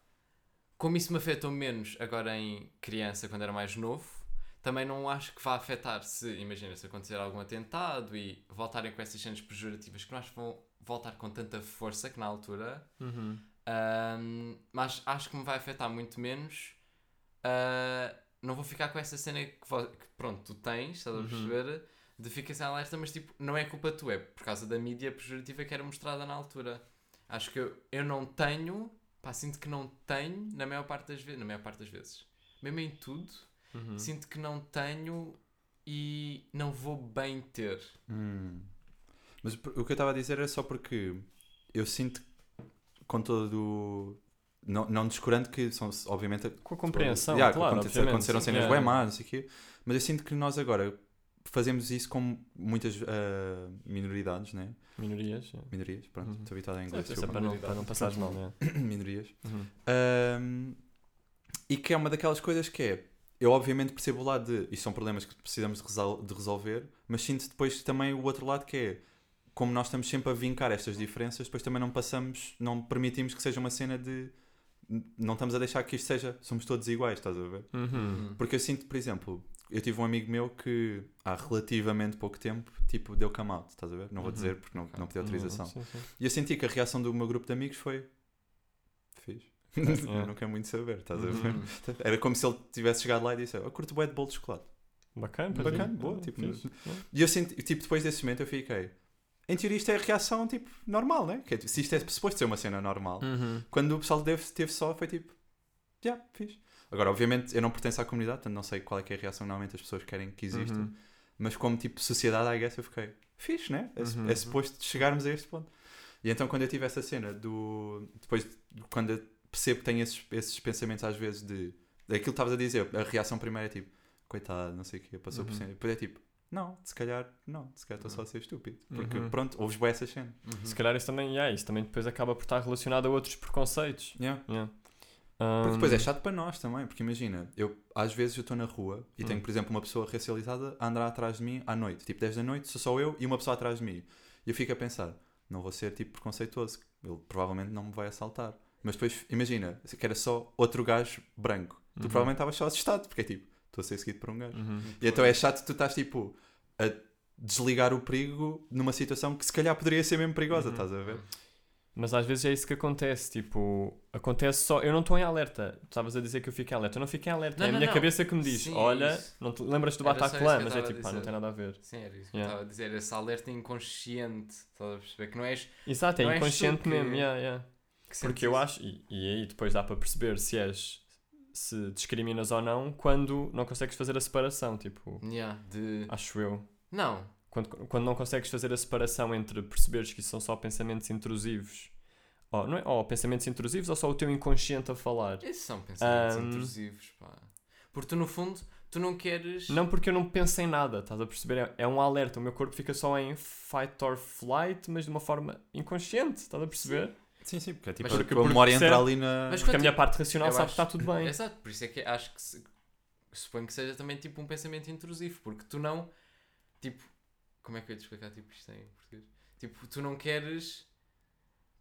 como isso me afetou menos agora em criança, quando era mais novo, também não acho que vá afetar se, imagina, se acontecer algum atentado e voltarem com essas cenas pejorativas que não acho que vão voltar com tanta força que na altura, Uhum. Ahm, mas acho que me vai afetar muito menos. Ah, não vou ficar com essa cena que, que, pronto, tu tens, estás a Uhum. perceber? De ficar sem alerta, mas tipo, não é culpa tua, é por causa da mídia pejorativa que era mostrada na altura. Acho que eu, eu não tenho, pá, sinto que não tenho na maior parte das vezes, na maior parte das vezes, mesmo em tudo, Uhum. sinto que não tenho e não vou bem ter. Hum. Mas o que eu estava a dizer é só porque eu sinto com todo o. Não, não descurando que são, obviamente, Com a compreensão, Yeah, claro, aconte- aconteceram cenas Yeah. bem más, não sei o quê, mas eu sinto que nós agora fazemos isso com muitas ah, minoridades, né? Minorias. yeah. Minorias, pronto, Uhum. estou habituado em inglês, é para não, para não passares mal, né? <coughs> minorias. Uhum. Ahm, e que é uma daquelas coisas que é. Eu obviamente percebo o lado de. Isto são problemas que precisamos de, resol- de resolver, mas sinto depois também o outro lado que é. Como nós estamos sempre a vincar estas diferenças, depois também não passamos, não permitimos que seja uma cena de. Não estamos a deixar que isto seja. Somos todos iguais, estás a ver? Uhum. Porque eu sinto, por exemplo, eu tive um amigo meu que há relativamente pouco tempo, tipo, deu come out, estás a ver? Não vou Uhum. dizer porque não, não pedi autorização. Uhum, sim, sim. E eu senti que a reação do meu grupo de amigos foi. Fiz. É. eu não quero muito saber, estás a Uhum. ver? <laughs> Era como se ele tivesse chegado lá e disse: Eu curto bué de bolo de chocolate. Bacana, Bacana, é. boa, Ah, tipo. E eu senti, tipo, depois desse momento eu fiquei. Em teoria, isto é a reação, tipo, normal, né? Que é, se isto é suposto ser uma cena normal, Uhum. quando o pessoal teve, teve só, foi tipo, já, yeah, fiz. Agora, obviamente, eu não pertenço à comunidade, portanto, não sei qual é, que é a reação que normalmente as pessoas querem que exista, Uhum. mas como tipo sociedade, I guess, eu fiquei, fixe, né? É, su- Uhum. é suposto chegarmos a este ponto. E então, quando eu tive essa cena do. Depois, de- quando eu percebo que tenho esses, esses pensamentos às vezes de. Daquilo que estavas a dizer, a reação primeira é tipo, coitado, não sei o quê, passou por Uhum. cima. Depois é tipo, não, se calhar, não, se calhar estou só a ser estúpido. Porque Uhum. pronto, ouves bem essa cena. Uhum. Se calhar isso também, yeah, isso também depois acaba por estar relacionado a outros preconceitos. Yeah. Yeah. Porque depois é Um, chato para nós também, porque imagina, eu às vezes eu estou na rua e Hum. tenho, por exemplo, uma pessoa racializada a andar atrás de mim à noite, tipo 10 da noite, sou só eu e uma pessoa atrás de mim. E eu fico a pensar, não vou ser tipo preconceituoso, ele provavelmente não me vai assaltar. Mas depois, imagina, que era só outro gajo branco. Tu Uhum. provavelmente estavas só assustado, porque é tipo, estou a ser seguido por um gajo. Uhum. E então é chato, tu estás tipo a desligar o perigo numa situação que se calhar poderia ser mesmo perigosa, Uhum. estás a ver? Mas às vezes é isso que acontece, tipo, acontece só, eu não estou em alerta. Tu estavas a dizer que eu fico em alerta, eu não fico em alerta, Não, é a não, minha não. cabeça que me diz, Sim, olha, isso. não te lembras do Bataclan, que mas é tipo, pá, não dizer. tem nada a ver. Sim, era isso que Yeah. eu estava a dizer, esse alerta inconsciente, estás a perceber? Que não és. Exato, Não é inconsciente que- mesmo, yeah, yeah. Que Porque eu acho, e, e aí depois dá para perceber se és, se discriminas ou não, quando não consegues fazer a separação, tipo, Yeah, de... acho eu. Não, Quando, quando não consegues fazer a separação entre perceberes que isso são só pensamentos intrusivos, ou, não é, ou pensamentos intrusivos, ou só o teu inconsciente a falar. esses são pensamentos Ahm. intrusivos, pá. Porque tu, no fundo, tu não queres. Não porque eu não penso em nada, estás a perceber? É, é um alerta, o meu corpo fica só em fight or flight, mas de uma forma inconsciente, estás a perceber? Sim, sim, porque é tipo, Mas porque- a memória entra ali na. Mas Porque a minha parte racional sabe acho- que está tudo bem. Exato, por isso é que acho que se- suponho que seja também tipo um pensamento intrusivo, porque tu não, tipo, como é que eu ia te explicar tipo, isto em português? Tipo, tu não queres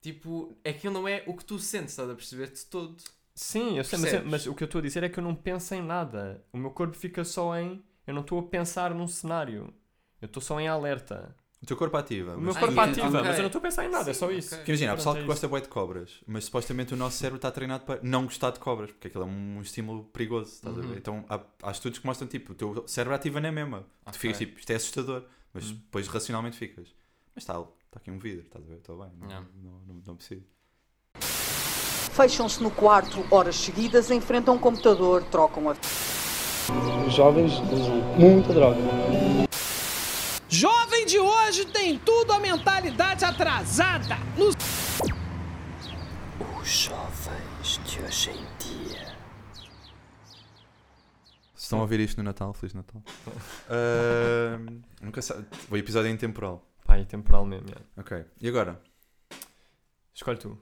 Tipo, aquilo não é o que tu sentes, estás a perceber de todo. Sim, eu sei, mas, mas o que eu estou a dizer é que eu não penso em nada. O meu corpo fica só em. Eu não estou a pensar num cenário. Eu estou só em alerta. O teu corpo ativa. O mas- meu Ah, corpo é, ativa, ok. mas eu não estou a pensar em nada, é só Sim, isso. ok. Porque imagina, há pessoal é que gosta bué de cobras, mas supostamente o nosso cérebro está treinado para não gostar de cobras, porque aquilo é um estímulo perigoso, estás a Uhum. ver? Então há, há estudos que mostram, tipo, o teu cérebro ativa na mesma. Tu Ok. ficas tipo, isto é assustador, mas Uhum. depois racionalmente ficas. Mas está, está aqui um vidro, estás a ver? Estou bem, não, Yeah. não, não, não preciso. Fecham-se no quarto horas seguidas, enfrentam um computador, trocam a Os jovens usam muita droga. Jovem de hoje tem tudo a mentalidade atrasada. No Se estão a ouvir isto no Natal, Feliz Natal. Ah, nunca sabe. O episódio é intemporal. Pá, e temporal mesmo. yeah. Ok. E agora? Escolhe tu.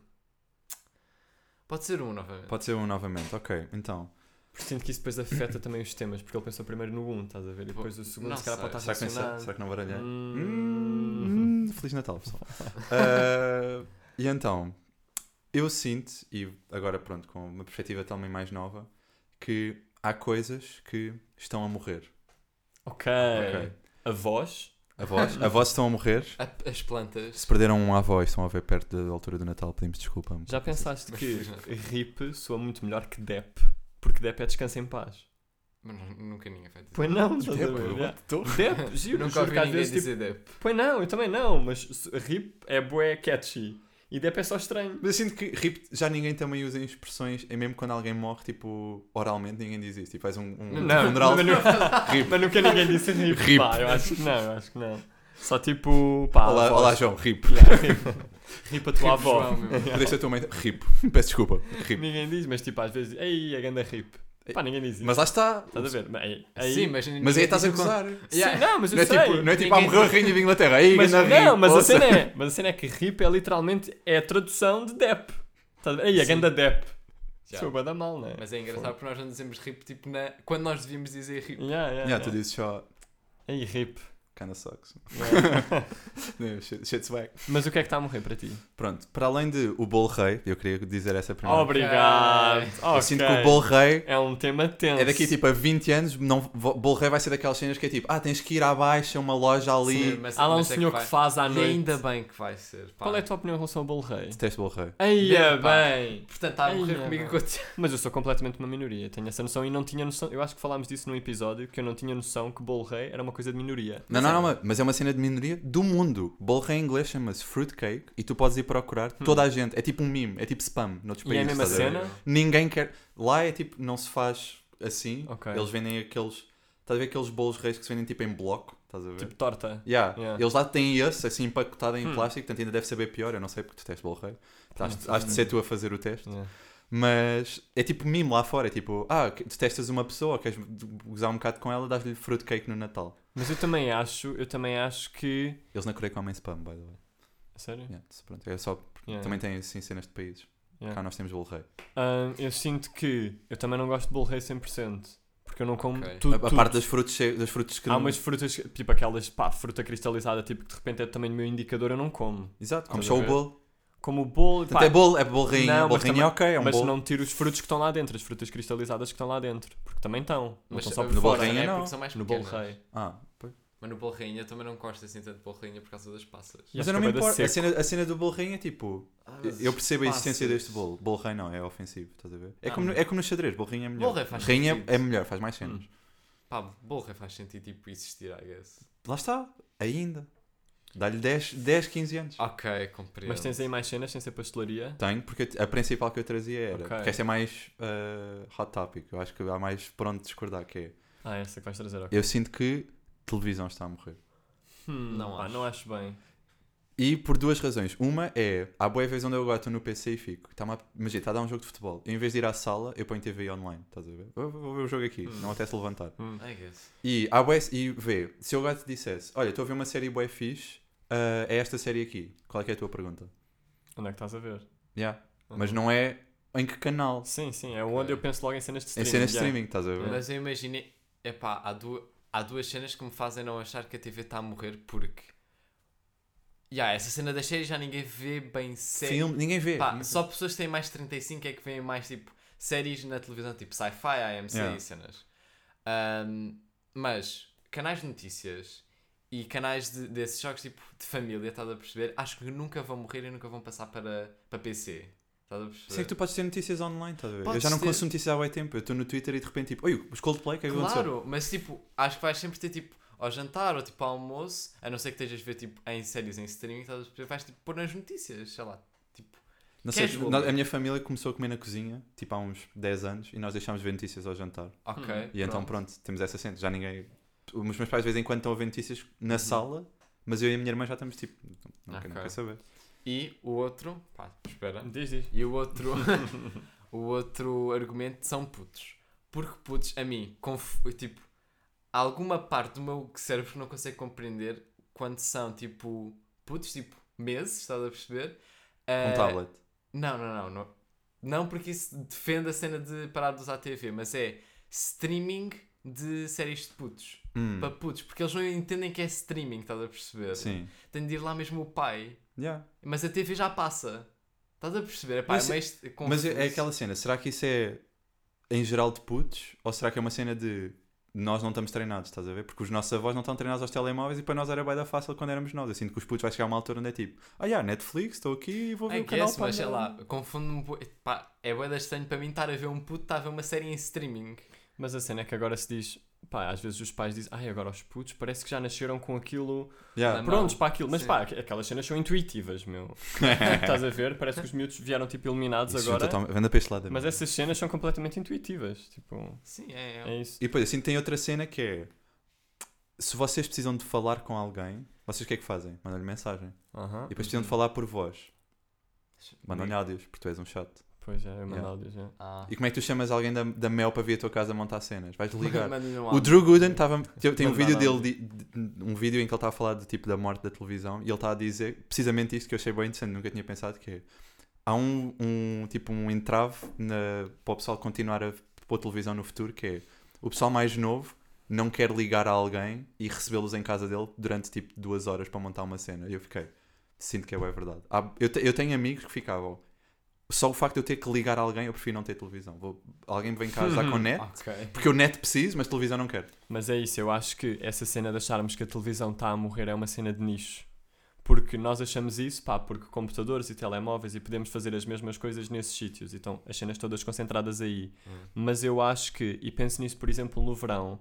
Pode ser um novamente. Pode ser um novamente. Ok, então. Porque sinto que isso depois afeta também os temas, porque ele pensou primeiro no 1, estás a ver? E depois o segundo, Não se calhar, sei. pode Será estar relacionado. será que não baralhei? Hum. Hum, Feliz Natal, pessoal. Ah, <laughs> e então, eu sinto, e agora pronto, com uma perspectiva também mais nova, que há coisas que estão a morrer. Ok. Ok. A voz. Avós, avós estão a morrer. A- As plantas. Se perderam um avó e estão a ver perto da altura do Natal, pedimos desculpa. Já pensaste que. RIP soa muito melhor que DEP? Porque DEP é descanso em paz. Mas não- nunca ninguém faz isso. Pois não, estás a Dep, ver? eu- Yeah. DEP, giro, Nunca ouvi ninguém vezes tipo, dizer dep. Pois não, eu também não, mas RIP é bué catchy. E DEP é só estranho. Mas eu sinto que RIP já ninguém também usa expressões, e mesmo quando alguém morre, tipo, oralmente, ninguém diz isso. Tipo, faz um, um Não, funeral. mas, nunca, <laughs> RIP. mas nunca ninguém disse RIP. RIP. Pá, eu acho que não, eu acho que não. Só tipo, pá, Olá, olá, João, RIP. Yeah, RIP. <laughs> RIP a tua Tipo avó. João, meu. <laughs> Deixa a tua mãe. RIP. Peço desculpa. RIP. Ninguém diz, mas tipo, às vezes, ei, a ganda RIP. Pá, ninguém diz isso. Mas lá está. Estás a ver? Mas aí, aí- Sim, mas, Mas aí estás a gozar. Sim, Yeah. não, mas eu Não é sei. tipo, não é tipo ah, morreu a rainha de Inglaterra. Aí, mas, ganda não, RIP, mas a, cena é, mas a cena é que RIP é literalmente é a tradução de DEP. Estás a ver? Ei, a Sim. ganda DEP. Sou bada mal, não é? Mas é engraçado porque nós não dizemos rip tipo na... quando nós devíamos dizer rip. Yeah, yeah, Yeah, tu yeah. dizes só. Ei, RIP. Kinda sucks. Yeah. <laughs> Shit- Shit's whack. mas o que é que está a morrer para ti? Pronto, para além de o bolo rei, eu queria dizer essa primeira. Obrigado. Eu Ok. sinto que o bolo rei É um tema tenso. é daqui tipo a 20 anos. Não, bolo rei vai ser daquelas cenas que é tipo, ah, tens que ir abaixo a uma loja ali. Sim, mas- Há lá um mas é senhor que, vai- faz à E noite. ainda bem que vai ser. pá. Qual é a tua opinião em relação ao bolo rei? Detesto bolo rei. Eia pá. bem. Portanto, está a morrer Ai, comigo enquanto... <laughs> Mas eu sou completamente uma minoria. Tenho essa noção e não tinha noção. Eu acho que falámos disso num episódio que eu não tinha noção que bolo rei era uma coisa de minoria. Não, não, não, mas- mas é uma cena de minoria do mundo. Bolo rei em inglês chama-se fruitcake e tu podes ir procurar toda a gente. É tipo um meme, é tipo spam noutros Hum. E é a países. mesma cena? Ninguém quer. Lá é tipo, não se faz assim. Ok. Eles vendem aqueles. Estás a ver aqueles bolos reis que se vendem tipo em bloco? Estás a ver? Tipo torta. Yeah. Yeah. Eles lá têm esse, assim empacotado em Hum. plástico, portanto ainda deve saber pior. Eu não sei porque tu tens bolo rei. Hum, Has, de ser tu a fazer o teste. Yeah. Mas é tipo mimo lá fora. É tipo, ah, detestas uma pessoa, queres gozar um bocado com ela, dás-lhe fruitcake no Natal. Mas eu também acho, eu também acho que. Eles na Coreia comem spam, by the way. Sério? Yeah, pronto, é só, Yeah. também tem assim cenas de países. Yeah. Cá nós temos bolo rei. Ah, eu sinto que eu também não gosto de bolo rei 100%. Porque eu não como Ok. tudo. a, a tudo. parte das frutas, das frutas que Há umas frutas, tipo aquelas, pá, fruta cristalizada, tipo que de repente é também o meu indicador, eu não como. Exato, como só o bolo. Como o bolo, pá, é bolo, é bolo rainha. Não, bolo mas rainha também- é ok, é um mas bolo. não tiro os frutos que estão lá dentro, as frutas cristalizadas que estão lá dentro. Porque também estão. Não Mas estão só uh, por no bolo fora. rainha é não. porque são mais No bolo pequenas. rei. Ah, pois. Mas no bolo rainha também não gosto assim tanto de bolo rainha por causa das passas. Mas eu não me é importo. A cena, a cena do bolo rainha é tipo. Ah, Eu percebo a existência passas. deste bolo. Bolo rei não, é ofensivo, estás a ver? É, Ah, como, é como no xadrez, bolo rainha é melhor. Bolo rei faz rainha sentido. é melhor, faz mais cenas. Hum. Pá, bolo rei faz sentido tipo existir, I guess. Lá está, ainda. Dá-lhe 10, 10, 15 anos. Ok, compreendo. Mas tens aí mais cenas sem ser pastelaria? Tenho, porque a principal que eu trazia era. Ok. Porque esta é mais uh, hot topic. Eu acho que há mais por onde discordar. Que é. Ah, essa que vais trazer, ok. Eu sinto que televisão está a morrer. Hum, Não pá, acho. não acho bem. E por duas razões. Uma é, há boa vez onde eu agora estou no PC e fico. Está Imagina, está a dar um jogo de futebol. Em vez de ir à sala, eu ponho TV online. Estás a ver? Vou, vou ver o jogo aqui. Hum. Não até se levantar. Hum. I guess. E, há bué, e vê, se eu agora te dissesse, olha, estou a ver uma série bué fixe, ah, é esta série aqui. Qual é que é a tua pergunta? Onde é que estás a ver? Yeah. Mas Uhum. não é em que canal. Sim, sim, é onde eu penso logo em cenas de Em streaming. cenas de yeah. streaming, estás a ver? Mas eu imaginei, epá, há, du há duas cenas que me fazem não achar que a TV está a morrer porque Yeah, essa cena das séries já ninguém vê bem. Filme, ninguém vê. Pá, ninguém só pessoas que têm mais de 35 é que veem mais tipo séries na televisão, tipo sci-fi, AMC Yeah. e cenas. Ahm, mas canais de notícias e canais de- desses jogos tipo de família, estás a perceber? Acho que nunca vão morrer e nunca vão passar para, para PC. Estás a perceber? Sei que tu podes ter notícias online, estás a ver? Eu já não ter- consumo notícias há muito tempo. Eu estou no Twitter e de repente, tipo, oi, os Coldplay, que é que aconteceu? Claro, mas tipo, acho que vais sempre ter tipo ao jantar ou tipo ao almoço, a não ser que estejas a ver tipo em séries em streaming, estás a perceber? vais tipo pôr nas notícias, sei lá. Tipo, Não sei, a minha família começou a comer na cozinha, tipo há uns 10 anos, e nós deixámos de ver notícias ao jantar. ok. E então pronto, temos essa cena. Já ninguém. Os meus pais de vez em quando estão a ver notícias na sala, mas eu e a minha irmã já estamos tipo. Não, quero- não quero saber. E o outro, pá, espera. Diz, diz. E o outro, <laughs> o outro argumento são putos. Porque putos, a mim, conf- tipo, alguma parte do meu cérebro não consegue compreender quando são, tipo, putos, tipo, meses, estás a perceber? Com Eh, Um tablet. Não, não, não, não. Não porque isso defende a cena de parar de usar a TV, mas é streaming de séries de putos. Hum, Para putos, porque eles não entendem que é streaming, estás a perceber? Sim. Tem de ir lá mesmo o pai. Yeah. Mas a TV já passa. Estás a perceber? Epá, Mas é meio Mas é, é aquela cena, será que isso é em geral de putos? Ou será que é uma cena de nós não estamos treinados, estás a ver? Porque os nossos avós não estão treinados aos telemóveis e para nós era bem da fácil quando éramos nós. Eu sinto que os putos vai chegar a uma altura onde é tipo, ah, yeah, Netflix, estou aqui e vou ver I o canal guess, mas sei Panda." lá, confundo-me. Pá, é da estranho para mim estar a ver um puto, estar a ver uma série em streaming. Mas a cena é que agora se diz, pá, às vezes os pais dizem, ai, agora os putos parece que já nasceram com aquilo Yeah. Prontos para aquilo. Mas Sim. pá, aqu- aquelas cenas são intuitivas, meu. <laughs> Estás a ver? Parece que os miúdos vieram tipo iluminados Isso agora. totalmente- Venda para este lado. Mas essas cenas são completamente intuitivas. Tipo, Sim, é. é isso. E depois assim tem outra cena que é se vocês precisam de falar com alguém, vocês o que é que fazem? Mandam-lhe mensagem. Aham. E depois precisam de falar por voz. Mandam-lhe áudios, porque tu és um chato. Pois é, eu mando Yeah. é. Ah. E como é que tu chamas alguém da, da Mel para vir à tua casa montar cenas? Vais ligar. O. Drew Gooden estava. Tem um vídeo dele, de- de- um vídeo em que ele está a falar do tipo da morte da televisão e ele está a dizer precisamente isto que eu achei bem interessante, nunca tinha pensado que é. Há um, um tipo um entrave na, para o pessoal continuar a pôr televisão no futuro que é o pessoal mais novo não quer ligar a alguém e recebê-los em casa dele durante tipo duas horas para montar uma cena. E eu fiquei, sinto que é verdade. Há- eu, te- eu tenho amigos que ficavam. Só o facto de eu ter que ligar a alguém, eu prefiro não ter televisão. Vou, alguém me vem cá já com net, Ok. porque eu net preciso, mas televisão não quero. Mas é isso, eu acho que essa cena de acharmos que a televisão está a morrer é uma cena de nicho. Porque nós achamos isso, pá, porque computadores e telemóveis e podemos fazer as mesmas coisas nesses sítios e estão as cenas todas concentradas aí. Mas eu acho que, e penso nisso, por exemplo, no verão,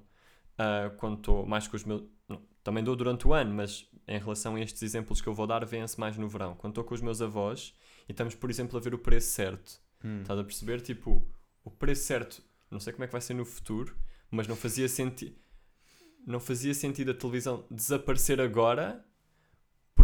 ah, quando estou mais com os meus. não, também dou durante o ano, mas em relação a estes exemplos que eu vou dar, vêem-se mais no verão. Quando estou com os meus avós e estamos, por exemplo, a ver o preço certo. Hum. Estás a perceber? Tipo, o preço certo, não sei como é que vai ser no futuro, mas não fazia sentido. Não fazia sentido a televisão desaparecer agora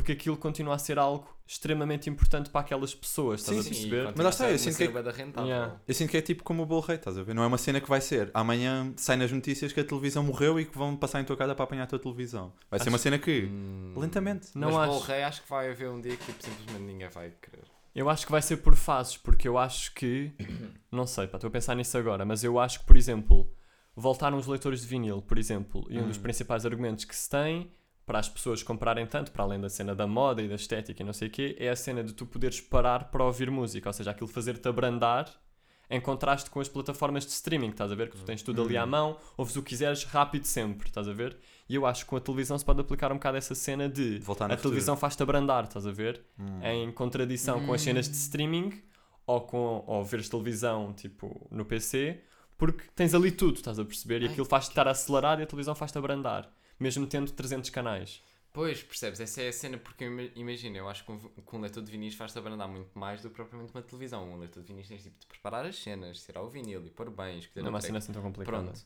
porque aquilo continua a ser algo extremamente importante para aquelas pessoas, estás Sim, a sim. perceber? Mas lá está, eu sinto que é- rentável. Yeah. Eu sinto que é tipo como o bolo rei, estás a ver? Não é uma cena que vai ser amanhã sai nas notícias que a televisão morreu e que vão passar em tua casa para apanhar a tua televisão. Vai ser Acho- uma cena que, Hum. lentamente. Não Mas acho. Bolo Rei acho que vai haver um dia que tipo, simplesmente ninguém vai querer. Eu acho que vai ser por fases, porque eu acho que. <coughs> Não sei, pá, estou a pensar nisso agora, mas eu acho que, por exemplo, voltaram os leitores de vinil, por exemplo, e um dos Hum. principais argumentos que se tem para as pessoas comprarem tanto, para além da cena da moda e da estética e não sei o quê, é a cena de tu poderes parar para ouvir música, ou seja, aquilo fazer-te abrandar em contraste com as plataformas de streaming, estás a ver? Que tu tens tudo ali à mão, ouves o que quiseres rápido sempre, estás a ver? E eu acho que com a televisão se pode aplicar um bocado essa cena de voltar a futuro. televisão faz-te abrandar, estás a ver? Hum. em contradição com as cenas de streaming ou com ou veres televisão tipo no PC, porque tens ali tudo, estás a perceber? E Ai, aquilo faz-te estar acelerado e a televisão faz-te abrandar, mesmo tendo 300 canais. Pois, percebes? Essa é a cena porque imagina, eu acho que um, que um leitor de vinis faz-te abrandar muito mais do que propriamente uma televisão. Um leitor de vinis tens tipo de preparar as cenas, tirar o vinil e pôr bem, escolher Não é uma cena assim tão complicada. Pronto.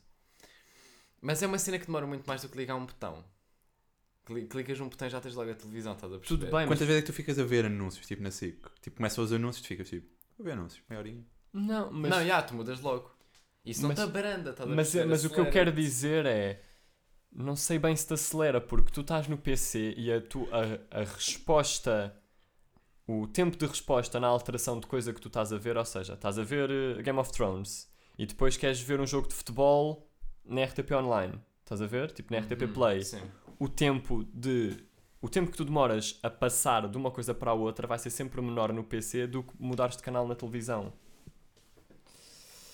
Mas é uma cena que demora muito mais do que ligar um botão. Cli- Clicas num botão e já tens logo a televisão, estás a perceber? Tudo bem, mas Quantas vezes é que tu ficas a ver anúncios, tipo na SIC? Tipo, começam os anúncios, tu ficas tipo, vou ver anúncios, meia horinha. não, mas Não, já, tu mudas logo. Isso não Mas- te abranda, estás a mas, perceber? mas o que eu Acelera-te. quero dizer é não sei bem se te acelera porque tu estás no PC e a, tu, a, a resposta o tempo de resposta na alteração de coisa que tu estás a ver, ou seja, estás a ver eh, Game of Thrones e depois queres ver um jogo de futebol na RTP Online, estás a ver? Tipo na RTP Uhum, Play. Sim. O tempo de o tempo que tu demoras a passar de uma coisa para a outra vai ser sempre menor no PC do que mudares de canal na televisão.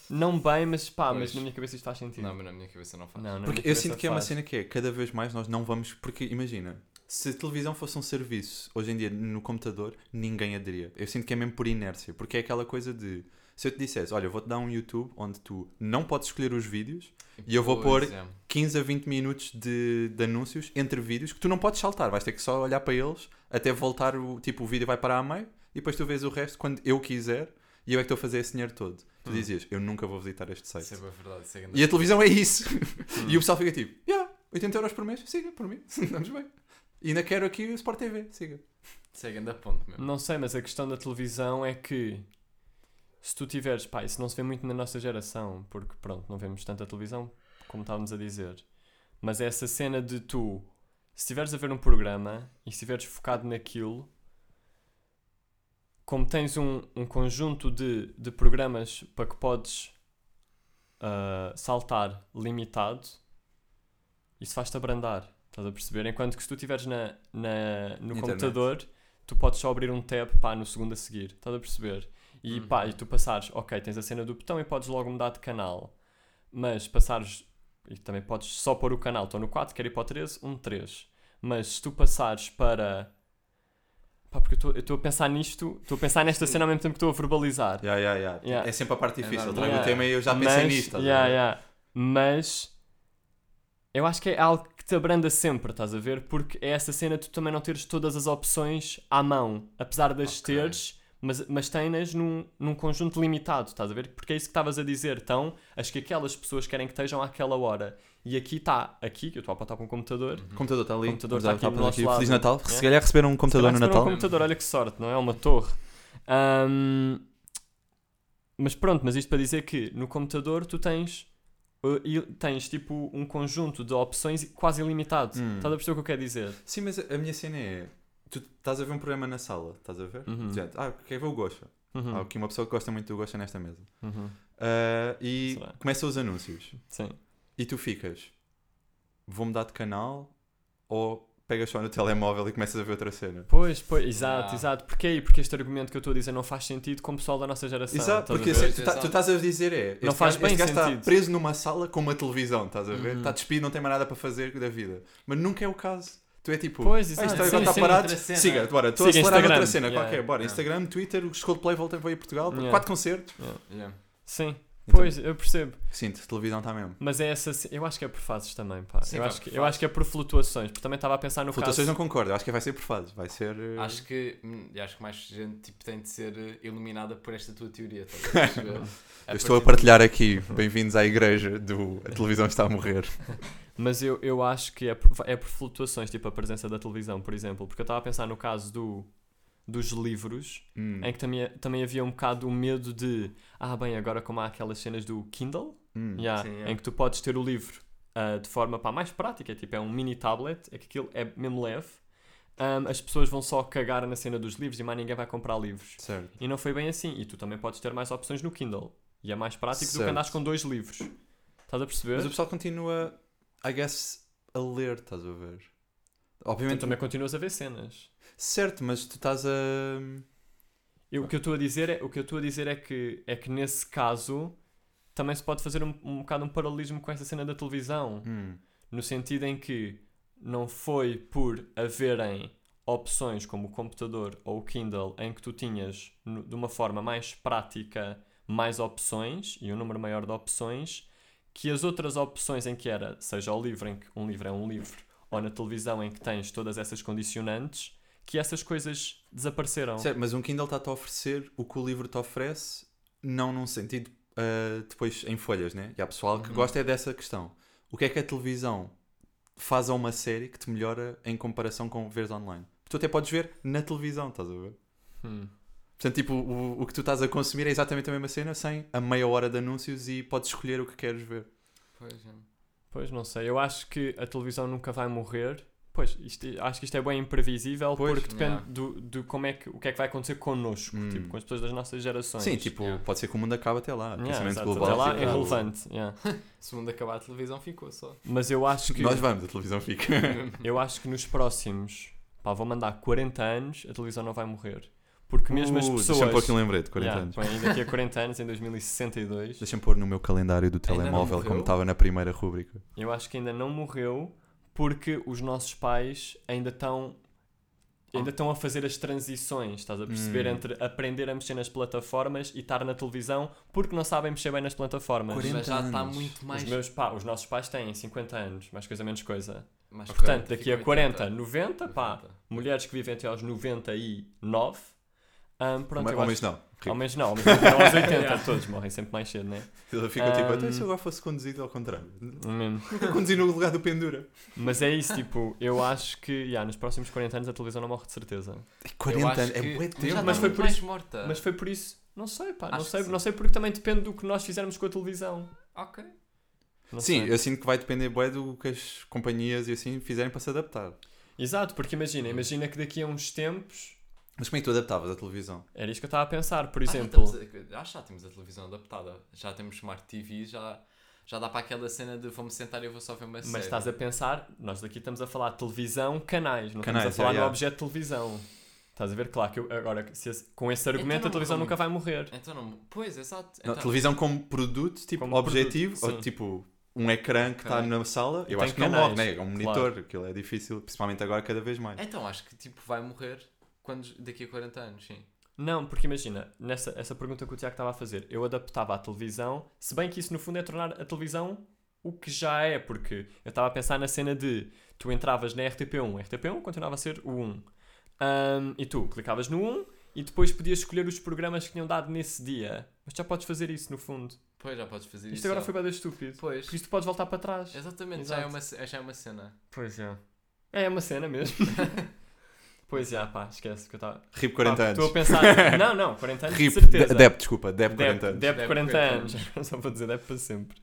Não bem, mas pá, mas Pois. na minha cabeça isto faz sentido. Não, mas na minha cabeça não faz. Não, na Porque minha eu sinto que é uma cena que é, cada vez mais nós não vamos. Porque imagina, se a televisão fosse um serviço, hoje em dia no computador, ninguém aderia. Eu sinto que é mesmo por inércia. Porque é aquela coisa de. Se eu te dissesse, olha, eu vou-te dar um YouTube onde tu não podes escolher os vídeos e eu vou Pois, pôr é. 15 a 20 minutos de, de anúncios entre vídeos que tu não podes saltar, vais ter que só olhar para eles até voltar o tipo o vídeo vai parar a meio e depois tu vês o resto quando eu quiser e eu é que estou a fazer esse dinheiro todo. Tu Hum. dizias, eu nunca vou visitar este site. Isso é verdade. Isso é grande- E a televisão é isso. e o pessoal fica tipo, yeah, 80 euros por mês, siga, por mim, <laughs> estamos bem. E ainda quero aqui o Sport TV, siga. Isso é grande ponto mesmo. Não sei, mas a questão da televisão é que se tu tiveres, pá, isso não se vê muito na nossa geração, porque pronto, não vemos tanta televisão como estávamos a dizer. Mas é essa cena de tu, se estiveres a ver um programa e estiveres focado naquilo, como tens um, um conjunto de, de programas para que podes ah, saltar limitado, isso faz-te abrandar. Estás a perceber? Enquanto que se tu estiveres na, na, no Internet. computador, tu podes só abrir um tab pá, no segundo a seguir. Estás a perceber? E pá, Uhum. e tu passares, ok, tens a cena do botão e podes logo mudar de canal. Mas passares, e também podes só pôr o canal, estou no 4, quero ir para o 13, um 3. Mas se tu passares para. Pá, porque eu estou- a pensar nisto, estou a pensar nesta cena ao mesmo tempo que estou a verbalizar. Yeah, yeah, yeah. Yeah. É sempre a parte É difícil. normal. Trago o tema e eu já pensei Mas- nisto. a yeah. Mas eu acho que é algo que te abranda sempre, estás a ver? Porque é essa cena de tu também não teres todas as opções à mão, apesar de as Ok. teres, mas, mas tens num, num conjunto limitado, estás a ver? Porque é isso que estavas a dizer. Então, acho que aquelas pessoas querem que estejam àquela hora. E aqui está, aqui, que eu estou a apontar para um computador. O computador está ali. O computador está aqui dar do aqui. nosso Feliz lado. Natal. Se calhar receberam um computador no Natal. um computador, olha que sorte, não é? Uma torre. Ahm, mas pronto, mas isto para dizer que no computador tu tens, uh, tens tipo um conjunto de opções quase ilimitado. Hum. Estás a perceber o que eu quero dizer? Sim, mas a minha cena é. Tu estás a ver um programa na sala, estás a ver? Uhum. Gente, ah, quer ver o Gosha? Uhum. Há aqui uma pessoa que gosta muito do Gosha nesta mesa. Uhum. Ah, e Será? começam os anúncios. Sim. E tu ficas, vou mudar de canal ou pegas só no telemóvel e começas a ver outra cena? Pois, pois, exato, Ah. exato. Porquê aí? Porque este argumento que eu estou a dizer não faz sentido com o pessoal da nossa geração. Exato, porque assim, tu, tá- tu estás a dizer é. Não faz gajo- bem este gajo está sentido. preso numa sala com uma televisão, estás a ver? Uhum. Está despido, não tem mais nada para fazer da vida. Mas nunca é o caso. Tu é tipo, Pois, ah, exato. isto agora está parado. Siga, bora, estou a acelerar Instagram. outra cena Yeah, qualquer. Bora, yeah. Instagram, Twitter, os Coldplay voltam para ir a Portugal, Yeah. quatro concertos. Yeah. Sim, Então- pois, eu percebo. Sinto, televisão está mesmo. Mas é essa. Eu acho que é por fases também, pá. Sim, eu, pá, acho que, eu acho que é por flutuações. Porque também estava a pensar no Flutuações caso. não concordo, eu acho que vai ser por fases. Vai ser. eh, Acho que, hum, acho que mais gente tipo, tem de ser eh, iluminada por esta tua teoria. estás a perceber? Eu estou a partilhar aqui. Bem-vindos à igreja do A televisão está a morrer. <laughs> Mas eu, eu acho que é por, é por flutuações, tipo a presença da televisão, por exemplo. Porque eu estava a pensar no caso do, dos livros, Hum, em que também, também havia um bocado o medo de. Ah, bem, agora como há aquelas cenas do Kindle, hum. yeah, sim, é. em que tu podes ter o livro ah, de forma pá, mais prática, tipo é um mini tablet, é que aquilo é mesmo leve. Ahm, as pessoas vão só cagar na cena dos livros e mais ninguém vai comprar livros. Certo. E não foi bem assim. E tu também podes ter mais opções no Kindle. E é mais prático do que Certo. andares com dois livros. Estás a perceber? Mas o pessoal continua, I guess, a ler, estás a ver? Tu Obviamente, também continuas a ver cenas. Certo, mas tu estás a. Eu, o que eu estou a dizer é, o que eu estou a dizer é que é que nesse caso também se pode fazer um, um bocado um paralelismo com essa cena da televisão, Hum, no sentido em que não foi por haverem opções como o computador ou o Kindle em que tu tinhas de uma forma mais prática mais opções e um número maior de opções que as outras opções em que era, seja o livro em que um livro é um livro ou na televisão em que tens todas essas condicionantes, que essas coisas desapareceram. certo, mas um Kindle está-te a oferecer o que o livro te oferece, não num sentido ah, depois em folhas, né? E há pessoal que Uhum. gosta é dessa questão. O que é que a televisão faz a uma série que te melhora em comparação com veres online? Tu até podes ver na televisão, estás a ver? Hum. Portanto, tipo, o, o que tu estás a consumir é exatamente a mesma cena, sem a meia hora de anúncios e podes escolher o que queres ver. Pois, é. Pois não sei, eu acho que a televisão nunca vai morrer. Pois, isto, acho que isto é bem imprevisível Pois, porque depende yeah. do, do como é que, o que é que vai acontecer connosco, Hum. tipo, com as pessoas das nossas gerações. Sim, tipo, Yeah. pode ser que o mundo acabe até lá. Yeah, Aquecimento exato, global. até lá é relevante. yeah. <laughs> Se o mundo acabar a televisão, ficou só. Mas eu acho que Nós vamos, a televisão fica. <laughs> eu acho que nos próximos, pá, vou mandar 40 anos, a televisão não vai morrer. Porque mesmo as Uh, pessoas. Deixa-me pôr aqui um lembrete, 40 Yeah, anos. põe daqui a 40 anos, em 2062, Deixa-me pôr no meu calendário do telemóvel, como estava na primeira rúbrica. eu acho que ainda não morreu porque os nossos pais ainda estão. Ainda estão a fazer as transições, estás a perceber? Hum. Entre aprender a mexer nas plataformas e estar na televisão porque não sabem mexer bem nas plataformas. 40 Mas já está anos. muito mais. Os, meus, pá, os nossos pais têm 50 anos, mais coisa menos coisa. mais Portanto, 40, daqui a fica 40, 80, 90, pá, 90. mulheres que vivem até aos 99, hum, pronto, Mas- Homens acho- não. Ao menos não, homens não aos 80, todos morrem sempre mais cedo, né? Ele fica tipo, Um, até se eu agora fosse conduzido ao contrário. Mesmo. <laughs> Nunca conduzi no lugar do pendura. Mas é isso, tipo, eu acho que yeah, nos próximos 40 anos a televisão não morre de certeza. É Eu 40 acho anos, é que bué tempo. mas foi por mais isso- morta. Mas foi por isso, não sei, pá, não Acho sei, não sei porque também depende do que nós fizermos com a televisão. Ok. Não Sim, sei. eu sinto que vai depender bué do que as companhias e assim fizerem para se adaptar. Exato, porque imagina, imagina que daqui a uns tempos, Mas como é que tu adaptavas a televisão? era isso que eu estava a pensar, por Ah, exemplo, já acho que já temos a televisão adaptada. Já temos Smart TV, já, já dá para aquela cena de vou-me sentar e eu vou só ver uma série. mas estás a pensar, nós daqui estamos a falar de televisão, canais, não Canais, estamos a falar yeah, no yeah. objeto de televisão. Estás a ver? Claro que eu- agora, se com esse argumento, Então a televisão não- nunca vai morrer. Então não. Pois, exato. Não, Então- televisão como produto, tipo Como objetivo, produto, ou tipo um ecrã que está na sala, eu acho que não canais, morre, né? É um claro. monitor, aquilo é difícil, principalmente agora cada vez mais. Então acho que tipo vai morrer quando, daqui a 40 anos, sim. Não, porque imagina, nessa essa pergunta que o Tiago estava a fazer, eu adaptava à televisão, se bem que isso no fundo é tornar a televisão o que já é, porque eu estava a pensar na cena de tu entravas na RTP1, RTP1 continuava a ser o 1, Ahm, e tu clicavas no 1 e depois podias escolher os programas que tinham dado nesse dia. Mas já podes fazer isso no fundo. Pois já podes fazer Isto isso. agora só. foi bem estúpido. Pois. Porque isto podes voltar para trás. Exatamente, já é, uma, já é uma cena. Pois é. É uma cena mesmo. <laughs> pois é, pá, esquece que eu estava. RIP 40 Pá, anos. Estou a pensar. <laughs> Não, não, 40 anos RIP, de certeza. DEP, desculpa, DEP 40 Dep, anos. Dep Dep 40 40 anos. <laughs> Só vou dizer Dep para sempre.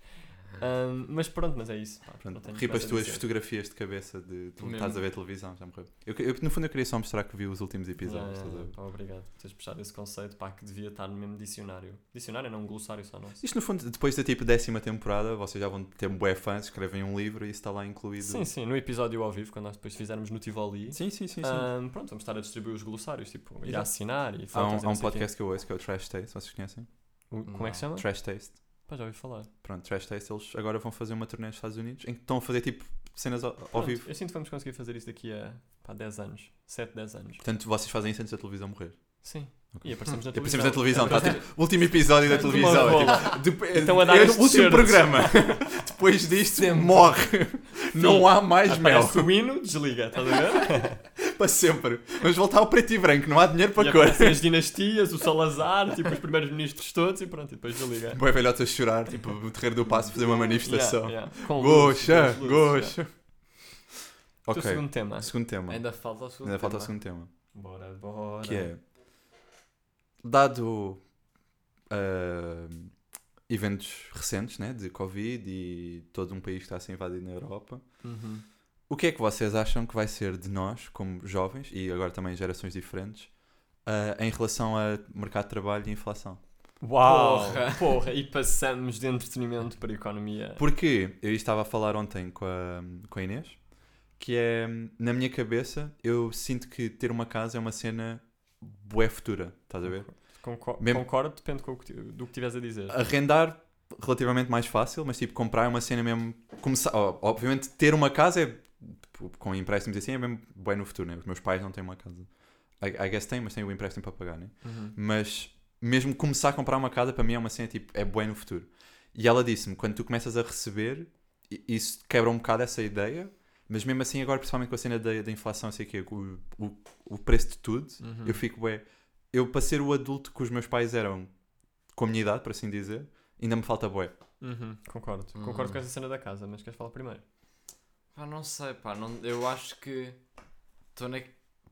Ahm, mas pronto, mas é isso. pá, não Pronto, tenho RIP mais as tuas dizer. fotografias de cabeça de tu Mesmo. estás a ver televisão, já morreu. Eu, eu, no fundo eu queria só mostrar que vi os últimos episódios. Pá, obrigado por teres puxado esse conceito pá, que devia estar no mesmo dicionário. Dicionário não, um glossário só nosso. Isto no fundo, depois da tipo décima temporada, vocês já vão ter bué fãs, escrevem um livro e isso está lá incluído. Sim, sim, no episódio ao vivo, quando nós depois fizermos no Tivoli, sim, sim, sim. sim. ahm, pronto, vamos estar a distribuir os glossários, tipo, e a assinar e há um, há não um podcast que eu ouço que é o Trash Taste, vocês conhecem? O- Como é que se chama? Trash Taste. Pá, já ouvi falar. Pronto, Trash Taste, eles agora vão fazer uma turnê nos Estados Unidos em que estão a fazer tipo cenas ao, ao Pronto, vivo. Eu sinto que vamos conseguir fazer isso daqui a pá, 10 anos. 7, 10 anos. Portanto, vocês fazem isso antes da televisão morrer. Sim. E aparecemos na televisão. aparecemos na televisão, Então, tipo, último episódio da televisão. é, tipo, Estão a dar é o último programa. <laughs> Depois disto, Sempre. morre. Não há mais mel. O hino, desliga, estás a ver? <laughs> Para sempre. Vamos voltar ao preto e branco, não há dinheiro para e cor. as <laughs> dinastias, o Salazar, tipo os primeiros ministros todos e pronto, e depois desliga. Boé velhotes a chorar, tipo, no Terreiro do Passo, fazer uma manifestação. Yeah, yeah. Goxa, luzes, goxa. yeah. Ok, O segundo tema. segundo tema. Ainda falta o segundo. Ainda falta o tema. segundo tema. Bora, bora. Que é, dado ah, eventos recentes, né, de Covid e todo um país que está a ser invadido na Europa, Uhum. o que é que vocês acham que vai ser de nós, como jovens, e agora também gerações diferentes, ah, em relação a mercado de trabalho e inflação? Uau! Porra. <laughs> Porra! E passamos de entretenimento para a economia. Porque eu estava a falar ontem com a, com a Inês, que é, na minha cabeça, eu sinto que ter uma casa é uma cena bué futura, estás a ver? Concor- Mesmo- Concordo, depende do que estiveres a dizer. Arrendar, relativamente mais fácil, mas tipo, comprar é uma cena mesmo... Começar, obviamente, ter uma casa é, tipo, com empréstimos assim, é mesmo bué no futuro, né? Os meus pais não têm uma casa. I, I guess têm, mas têm o empréstimo para pagar, né? Uhum. mas mesmo começar a comprar uma casa para mim é uma cena tipo, é bem no futuro. E ela disse-me, quando tu começas a receber, isso quebra um bocado essa ideia, mas mesmo assim agora, principalmente com a cena da, da inflação, sei que o, o, o preço de tudo, Uhum. eu fico bem. Eu para ser o adulto que os meus pais eram com a minha idade, por assim dizer, ainda me falta bué. Uhum, Concordo. Hum. Concordo com essa cena da casa, mas queres falar primeiro? Pá, não sei, pá. Não, eu acho que. Estou na.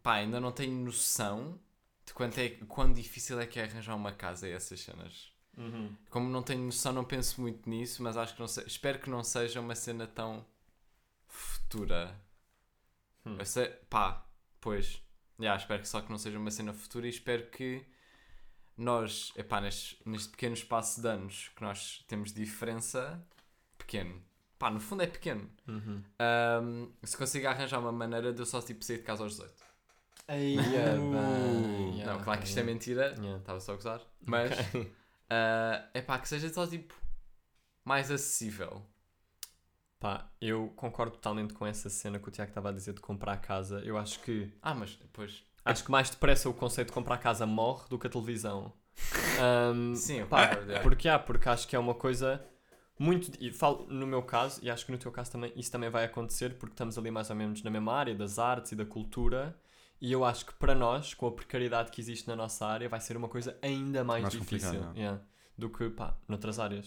Pá, ainda não tenho noção de quanto é, quão difícil é que é arranjar uma casa e essas cenas. Uhum. Como não tenho noção, não penso muito nisso, mas acho que não sei. Espero que não seja uma cena tão futura. Hum. Eu sei, pá, pois. Yeah, espero que só que não seja uma cena futura e espero que nós, epá, neste, neste pequeno espaço de anos que nós temos diferença, pequeno, pá, no fundo é pequeno, Uhum. Ahm, se consiga arranjar uma maneira de eu só tipo sair de casa aos 18. Aí, Uh, não, claro que isto é mentira. Yeah. Estava só a gozar. Mas é pá, que seja só tipo mais acessível. Pá, eu concordo totalmente com essa cena que o Tiago estava a dizer de comprar casa. Eu acho que Ah, mas depois. acho que mais depressa o conceito de comprar casa morre do que a televisão. <laughs> Ahm, Sim, pá, é. porque há, porque acho que é uma coisa muito. E falo no meu caso, e acho que no teu caso também isso também vai acontecer, porque estamos ali mais ou menos na mesma área das artes e da cultura. E eu acho que para nós, com a precariedade que existe na nossa área, vai ser uma coisa ainda mais, Mais difícil complicado, yeah, do que pá, noutras áreas.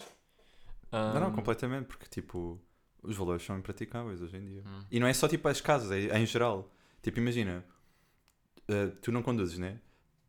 Não, não, Ahm, completamente, porque tipo, os valores são impraticáveis hoje em dia. Hum. E não é só tipo as casas, é, é em geral. Tipo, imagina, eh, tu não conduzes, né?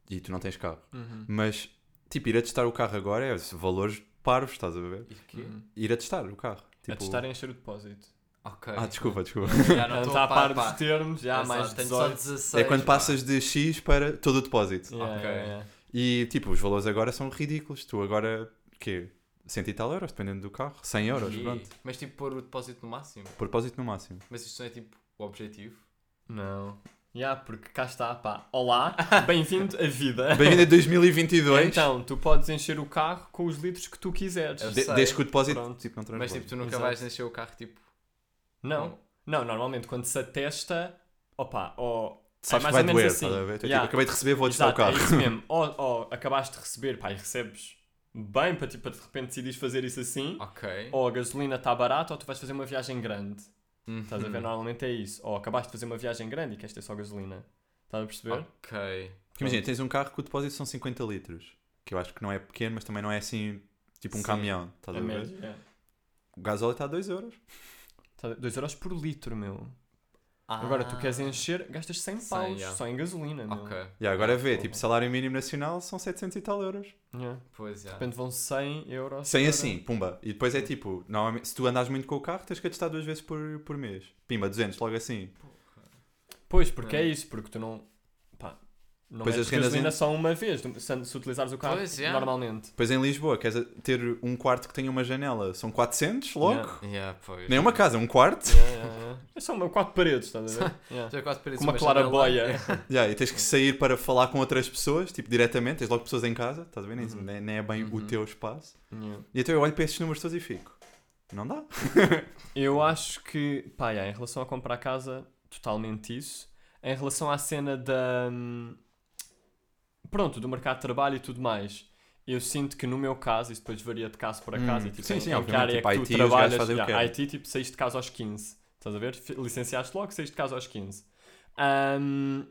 E tu não tens carro. uhum. Mas, tipo, ir a testar o carro agora é valores parvos, estás a ver? Uhum. Ir a testar o carro. A Tipo... testar e encher o depósito. Ok. Ah, desculpa, desculpa. <laughs> Já não está a par dos termos, já há Exato, mais de tenho só 18. 16. É quando pá. passas de X para todo o depósito. Yeah, Ok. yeah, yeah. E, tipo, os valores agora são ridículos. Tu agora, quê? 100 e tal euros, dependendo do carro. 100 euros, E- pronto. Mas tipo pôr o depósito no máximo. Por depósito no máximo. Mas isto não é tipo o objetivo. Não. Yeah, porque cá está, pá. Olá, <laughs> bem-vindo à vida. Bem-vindo a 2022. Então, tu podes encher o carro com os litros que tu quiseres. Eu De- sei. desde que o depósito Pronto. tipo, não Mas transborda. tipo, tu nunca Exato. vais encher o carro tipo. Não, com- não, normalmente quando se atesta, opa, ou... Sabes é que mais vai ou menos doer, assim. estás a ver? Tu, tipo, Yeah. acabei de receber, vou testar o Exato, carro. É isso mesmo. <laughs> ou, ou acabaste de receber, pá, e recebes bem para, tipo, de repente decidir fazer isso assim, Ok. ou a gasolina está barata, ou tu vais fazer uma viagem grande. Uhum. Estás a ver? Normalmente é isso. Ou acabaste de fazer uma viagem grande e queres ter só gasolina. Estás a perceber? Ok. Porque imagina, tens um carro que o depósito são 50 litros. Que eu acho que não é pequeno, mas também não é assim, tipo um Sim. caminhão. Estás A a ver? média, é. O gasóleo está a 2 euros. 2 euros por litro, meu. Ah. Agora tu queres encher, gastas 100 100, paus yeah. só em gasolina, meu. Ok. E agora Ah, vê, tipo, salário mínimo nacional são 700 e tal euros. Yeah. Pois é. De repente vão 100 euros. Sem para- assim, pumba. E depois é tipo, normalmente, se tu andas muito com o carro, tens que testar duas vezes por, por mês. Pimba, 200, logo assim. Pois, porque é É. isso, porque tu não. Não Pois metes as rendas gasolina em- só uma vez, se, se utilizares o carro Pois, yeah. normalmente. Depois em Lisboa, queres ter um quarto que tenha uma janela, são 400 logo. Yeah. Yeah, pois. Nem uma casa, um quarto. Yeah, yeah, yeah. É uma, quatro paredes, estás a ver? <laughs> Yeah. Já quase parece Com uma clarabóia. janela. <laughs> Yeah, e tens que sair para falar com outras pessoas, tipo, diretamente, tens logo pessoas em casa, estás a ver? Nem, Uhum. nem- nem é bem o Uhum. teu espaço. Yeah. E então eu olho para esses números todos e fico. Não dá? <laughs> Eu acho que, pá, yeah, em relação a comprar casa, totalmente isso. Em relação à cena da. hum, Pronto, do mercado de trabalho e tudo mais. Eu sinto que no meu caso, isso depois varia de caso para Hum, caso, e tipo, sim, em, sim, em que área tipo, é que IT, tu gajos trabalhas. yeah? IT, tipo, saíste de casa aos 15. Estás a ver? Licenciaste logo, saíste de casa aos 15. Ahm,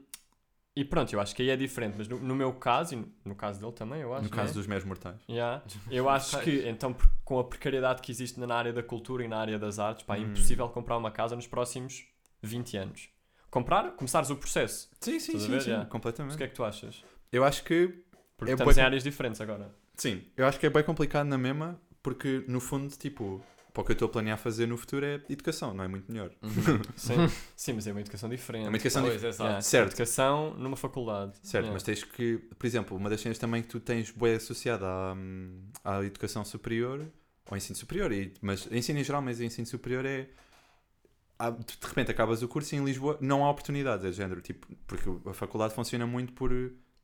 e pronto, eu acho que aí é diferente, mas no, no meu caso, e no, caso dele também, eu acho. No caso né? dos meros mortais. Yeah. <laughs> Eu acho que, então, com a precariedade que existe na área da cultura e na área das artes, pá, é Hum. impossível comprar uma casa nos próximos 20 anos. Comprar, começares o processo. Sim, sim, sim, ver? sim, Yeah. Mas completamente. o que é que tu achas? Eu acho que, Porque É estamos bué em áreas diferentes agora. sim, eu acho que é bem complicado na mesma, porque no fundo, tipo, para o que eu estou a planear fazer no futuro é educação, não é muito melhor. <laughs> Sim, sim mas é uma educação diferente. É uma educação Pois. Yeah. Certo. Educação numa faculdade. Certo, Yeah. mas tens que, por exemplo, uma das cenas também que tu tens bué associada à, hum, à educação superior, ou ensino superior, e, mas ensino em geral, mas ensino superior é. de repente acabas o curso e em Lisboa não há oportunidades, é género, tipo, porque a faculdade funciona muito por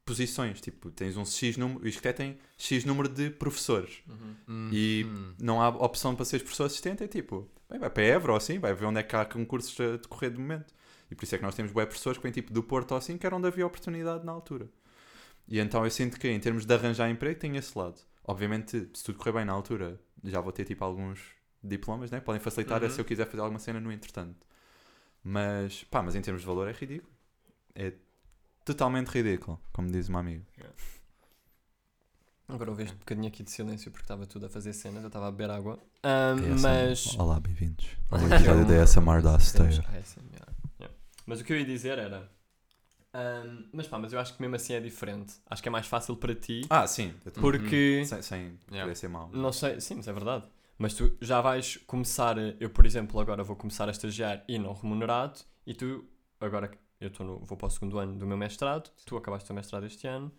posições, tipo, tens um X número, isto até tem X número de professores, Uhum. e Uhum. não há opção para seres professor assistente, é tipo, bem, vai para Évora ou assim, vai ver onde é que há concursos a decorrer de momento. E por isso é que nós temos bué professores que vêm tipo do Porto ou assim, que era onde havia oportunidade na altura. E então eu sinto que em termos de arranjar emprego tem esse lado. Obviamente, se tudo correr bem na altura, já vou ter tipo alguns diplomas, né? Podem facilitar Uhum. se eu quiser fazer alguma cena no entretanto. Mas, pá, mas em termos de valor é ridículo. É totalmente ridículo, como diz uma amiga. Agora houve este bocadinho aqui de silêncio porque estava tudo a fazer cenas, eu estava a beber água. Mas. Olá, bem-vindos. ao <laughs> Olá. episódio da ASMR da yeah. Mas o que eu ia dizer era. ahm, mas pá, mas eu acho que mesmo assim é diferente. Acho que é mais fácil para ti Ah, sim. porque. Sem, sem Yeah. ser mau. Não sei, sim, mas é verdade. Mas tu já vais começar, eu por exemplo, agora vou começar a estagiar e não remunerado, e tu, agora que eu no, vou para o segundo ano do meu mestrado, tu acabaste o teu mestrado este ano,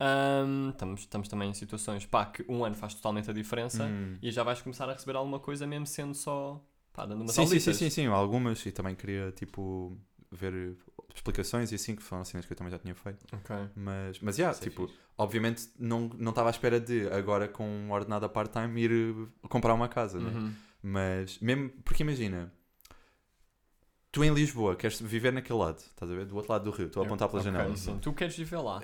ahm, estamos, estamos também em situações, pá, que um ano faz totalmente a diferença, Hum. e já vais começar a receber alguma coisa mesmo sendo só, pá, dando umas Sim, sim, sim, sim, sim, algumas e também queria tipo ver explicações e assim, que foram cenas que eu também já tinha feito. Ok. Mas, mas yeah, é tipo, fixe. obviamente não não estava à espera de agora com um ordenado a part-time ir comprar uma casa, né? Uhum. Mas mesmo, porque imagina, tu em Lisboa queres viver naquele lado, estás a ver? Do outro lado do rio, estou a apontar pela Ok, janela. sim. Tu queres viver lá.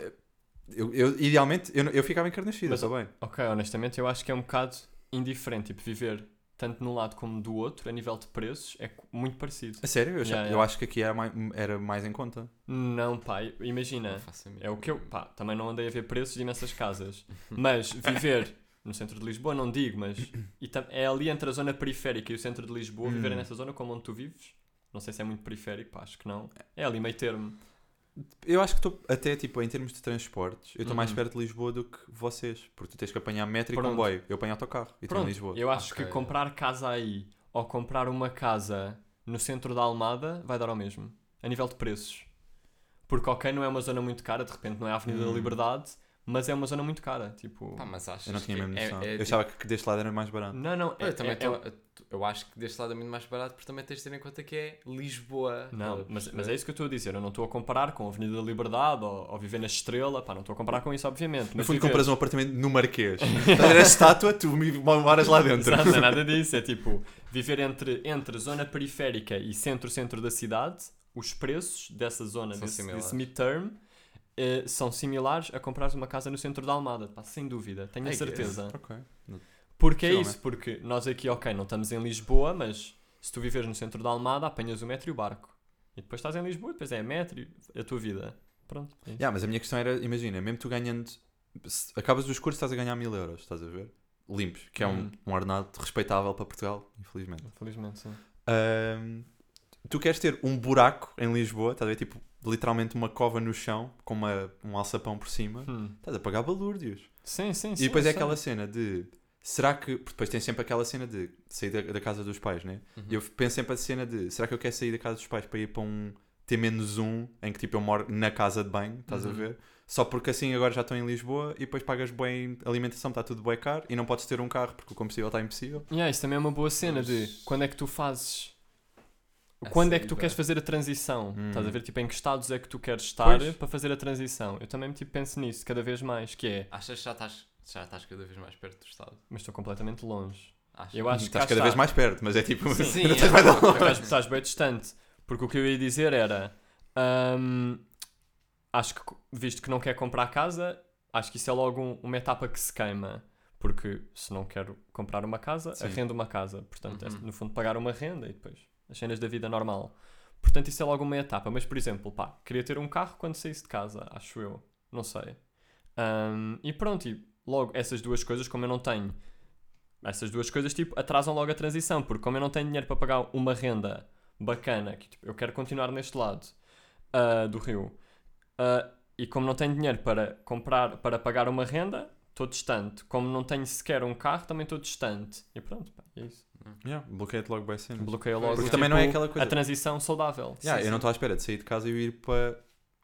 Eu, eu- idealmente, eu, eu ficava encarnascido, Mas- está bem. Ok, honestamente eu acho que é um bocado indiferente. Tipo, viver tanto de um lado como do outro, a nível de preços, é muito parecido. A sério, eu, achava- Yeah, eu yeah. acho que aqui era mais, era mais em conta. Não, pá, imagina. É o que eu. Pá, também não andei a ver preços de nessas casas. <laughs> Mas viver no centro de Lisboa, não digo, mas. E é ali entre a zona periférica e o centro de Lisboa, viver Hum. nessa zona como onde tu vives. Não sei se é muito periférico, pá, acho que não. É ali meio termo. Eu acho que estou até tipo em termos de transportes, eu estou mais Uhum. perto de Lisboa do que vocês, porque tu tens que apanhar metro e Pronto. comboio. Eu apanho autocarro e estou em Lisboa. eu acho Ok. que comprar casa aí ou comprar uma casa no centro da Almada vai dar ao mesmo. A nível de preços. Porque, ok, não é uma zona muito cara, de repente não é a Avenida da Hum. Liberdade, mas é uma zona muito cara. Tipo. Pá, mas achas Eu não tinha mesmo é- noção. é eu tipo- achava que deste lado era mais barato. Não, não, é, Eu também é- tô- é- eu acho que deste lado é muito mais barato porque também tens de ter em conta que é Lisboa. Não, mas, mas é isso que eu estou a dizer. Eu não estou a comparar com a Avenida da Liberdade ou, ou viver na Estrela. Pá, não estou a comparar com isso, obviamente. No Mas fundo, viver- compras um apartamento no Marquês. Estás a ver a estátua, tu me moras lá dentro. Exato, não é nada <laughs> disso. É tipo, viver entre, entre zona periférica e centro-centro da cidade, os preços dessa zona, São desse, similares. desse midterm, eh, são similares a comprar uma casa no centro da Almada. Pá, sem dúvida, tenho a I guess. certeza. Ok. Porque é isso, porque nós aqui, ok, não estamos em Lisboa, mas se tu viveres no centro da Almada, apanhas o metro e o barco. E depois estás em Lisboa, depois é metro e a tua vida. Pronto. é. Yeah, mas a minha questão era, imagina, mesmo tu ganhando, acabas os cursos, estás a ganhar mil euros, estás a ver? Limpos, que é um, Uhum. um ordenado respeitável para Portugal, infelizmente. Infelizmente, sim. Ahm, tu queres ter um buraco em Lisboa, estás a ver? Tipo, literalmente uma cova no chão, com uma, um alçapão por cima, Hum. estás a pagar balúrdios. Sim, sim, sim. e depois é aquela cena de. Será que. porque Depois tem sempre aquela cena de sair da, da casa dos pais, né? Uhum. Eu penso sempre a cena de. Será que eu quero sair da casa dos pais para ir para um T-1 em que tipo eu moro na casa de banho, estás a Uhum. ver? Só porque assim agora já estou em Lisboa e depois pagas bem alimentação, está tudo bem caro e não podes ter um carro porque o combustível está impossível. Yeah, isso também é uma boa cena de quando é que tu fazes. Quando é que tu queres fazer a transição? Hum. Estás a ver tipo em que estados é que tu queres estar Pois. para fazer a transição? Eu também tipo, penso nisso cada vez mais, que é, Achas que já estás, já estás cada vez mais perto do Estado? mas estou completamente longe. Achas? Eu acho que estás cada está. vez mais perto, mas é tipo. Sim. <laughs> Sim, é, estás longe. Estás, estás bem distante. Porque o que eu ia dizer era. hum, acho que, visto que não quer comprar casa, acho que isso é logo um- uma etapa que se queima. Porque se não quero comprar uma casa, Sim. arrendo uma casa. Portanto, é, Uhum. no fundo, pagar uma renda e depois as cenas da vida normal. Portanto, isso é logo uma etapa. Mas, por exemplo, pá, queria ter um carro quando saísse de casa, acho eu. Não sei. Hum, e pronto, e logo essas duas coisas, como eu não tenho, essas duas coisas tipo, atrasam logo a transição, porque como eu não tenho dinheiro para pagar uma renda bacana, que tipo, eu quero continuar neste lado ah, do rio, ah, e como não tenho dinheiro para comprar, para pagar uma renda, estou distante. Como não tenho sequer um carro, também estou distante. E pronto, pá, é isso. Yeah, Bloqueia-te logo bem cenas. Bloqueio logo Porque tipo, também não é aquela coisa- a transição saudável. Yeah, Sim, eu não sim. estou à espera de sair de casa e ir para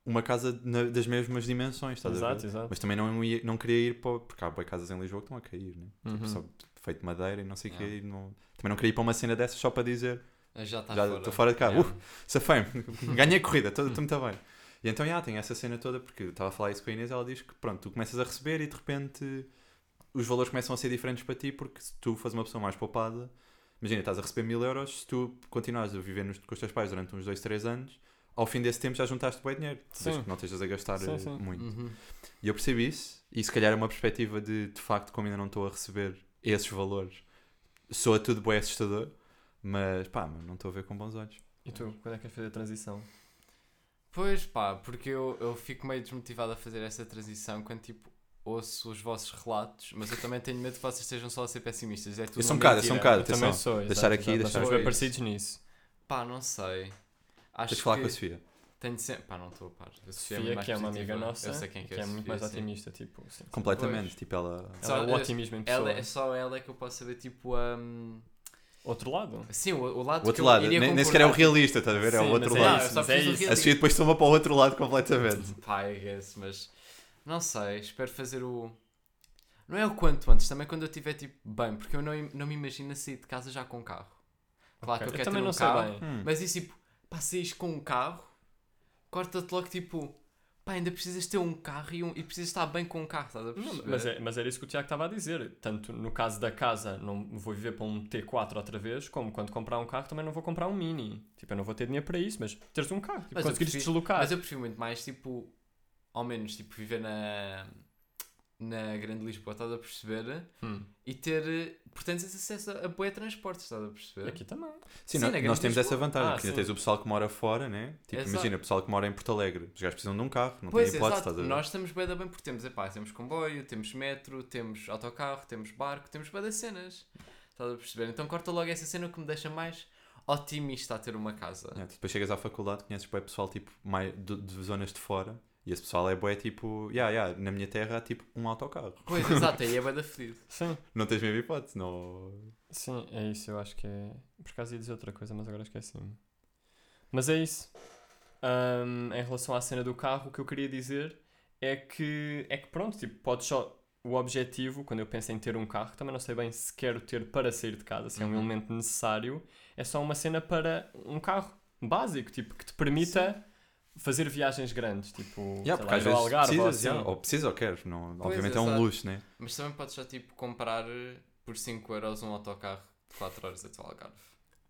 uma casa na- das mesmas dimensões, estás a Exato, ver? exato. Mas também não, ia, não queria ir para. Porque há bem casas em Lisboa que estão a cair, né? Uhum. Tipo, só feito de madeira e não sei o Yeah. quê. e não- Também não queria ir para uma cena dessas só para dizer Ah, Já está fora. estou fora de casa. Yeah. Uf, safei-me, <laughs> ganhei a corrida, estou muito bem. E então, já, tem essa cena toda, porque eu estava a falar isso com a Inês, ela diz que pronto, tu começas a receber e de repente os valores começam a ser diferentes para ti, porque se tu fores uma pessoa mais poupada, imagina, estás a receber mil euros, se tu continuares a viver nos, com os teus pais durante uns dois, três anos, ao fim desse tempo já juntaste bem dinheiro, desde que não estejas a gastar Sim, eh, sim. muito. Uhum. E eu percebi isso, e se calhar é uma perspectiva de, de facto, como ainda não estou a receber esses valores, soa tudo bem assustador, mas pá, não estou a ver com bons olhos. E tu, quando é que queres fazer a transição? Pois pá, porque eu, eu fico meio desmotivado a fazer essa transição quando tipo ouço os vossos relatos, mas eu também tenho medo que vocês estejam só a ser pessimistas. É tudo Eu sou um bocado, eu sou um bocado, Eu também sou, Deixar aqui, exato. deixar Nós bem parecidos nisso. Pá, não sei. Acho Tens de falar que com a Sofia. tenho sempre. Pá, não estou a par. A Sofia, Sofia, mais que é uma amiga nossa, Eu sei quem que é, que é a muito mais sim. otimista, tipo, sim. Completamente, Pois. tipo ela... Só- Ela é o otimismo em pessoa. Ela, é só ela é que eu posso saber, tipo, um... Outro lado? Sim, o, o lado O que outro eu lado, iria nem, nem sequer é o realista, estás a ver? é o Sim, outro mas é lado. é isso. A Sofia depois toma para o outro lado completamente. Pá, I guess, mas não sei, espero fazer o. Não é o quanto antes, também quando eu estiver tipo bem, porque eu não, não me imagino a sair de casa já com um carro. Claro Ok, que eu eu quero ter um não carro, bem. Hum. mas isso tipo, pá, saís com um carro, corta-te logo tipo, pá, ainda precisas ter um carro e, um, e precisas estar bem com um carro, estás a Não, perceber? mas, é, mas era isso que o Tiago estava a dizer. Tanto no caso da casa, não vou viver para um T4 outra vez, como quando comprar um carro também não vou comprar um Mini. Tipo, eu não vou ter dinheiro para isso, mas teres um carro, tipo, Mas conseguires prefiro- deslocar. Mas eu prefiro muito mais, tipo, ao menos, tipo, viver na, na Grande Lisboa, estás a perceber? Hum. E ter, portanto, tens acesso a boa transportes, estás a perceber? Aqui também. Sim, Sim, nós, nós temos Lisboa. essa vantagem, Ah, porque ainda tens o pessoal que mora fora, né? Tipo, Exato. imagina, o pessoal que mora em Porto Alegre, os gajos precisam de um carro, não Pois, tem hipótese, exato. estás a ver? Nós estamos bem da bem porque temos, epá, temos comboio, temos metro, temos autocarro, temos barco, temos bem das cenas. Estás a perceber? Então corta logo essa cena que me deixa mais otimista a ter uma casa. Tu depois chegas à faculdade, conheces bem pessoal tipo, mais de, de zonas de fora, e esse pessoal é bué tipo, yeah, yeah, na minha terra há tipo um autocarro. Pois, exato, aí é bem da fedido. <laughs> Sim, Não tens mesmo hipótese, não. sim, é isso. Eu acho que é. Por acaso ia dizer outra coisa, mas agora esqueci-me. Mas é isso. Ahm, em relação à cena do carro, o que eu queria dizer é que, é que pronto, tipo, podes só. O objetivo, quando eu penso em ter um carro, também não sei bem se quero ter para sair de casa, se é um Uhum. elemento necessário, é só uma cena para um carro básico, tipo, que te permita fazer viagens grandes, tipo, Yeah, sei porque lá, às vezes Algarve ou precisas, assim. yeah, ou precisas ou queres, não, Pois, obviamente é um exato. luxo, né? Mas também podes já tipo comprar eh, por 5 euros um autocarro de 4 horas até ao Algarve.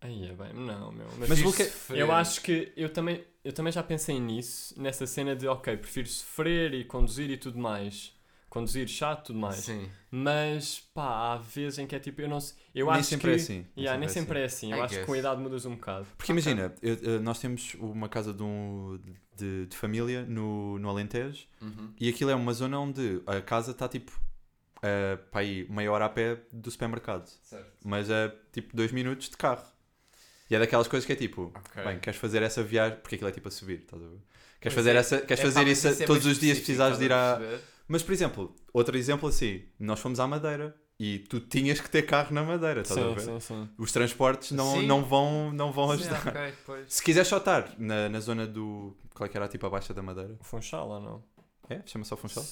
Aí é bem, não, meu. Mas Prefiro o que- sofrer. Eu acho que eu também, eu também já pensei nisso, nessa cena de, ok, prefiro sofrer e conduzir e tudo mais. Conduzir chato e tudo mais. Sim. Mas, pá, há vezes em que é tipo, eu não sei. Eu nem acho sempre que. é assim. Yeah, nem sempre é assim. Eu I acho que guess. com a idade mudas um bocado. Porque imagina, eu- nós temos uma casa de, um, de, de família no, no Alentejo Uhum. e aquilo é uma zona onde a casa está tipo uh, para aí meia hora a pé do supermercado, Certo. mas é tipo dois minutos de carro. E é daquelas coisas que é tipo, Ok. bem, queres fazer essa viagem, porque aquilo é tipo a subir, estás a ver? Queres Pois fazer, é. essa, queres É, fazer isso é todos os dias, precisares de ir a perceber? Mas, por exemplo, outro exemplo assim, nós fomos à Madeira e tu tinhas que ter carro na Madeira, estás a Sim, ver? sim, sim. Os transportes não, Sim. não, vão, não vão Sim, ajudar. Se quiseres só estar na, na zona do. Qual é que era tipo a Baixa da Madeira? O Funchal ou não? É? Chama-se só Funchal?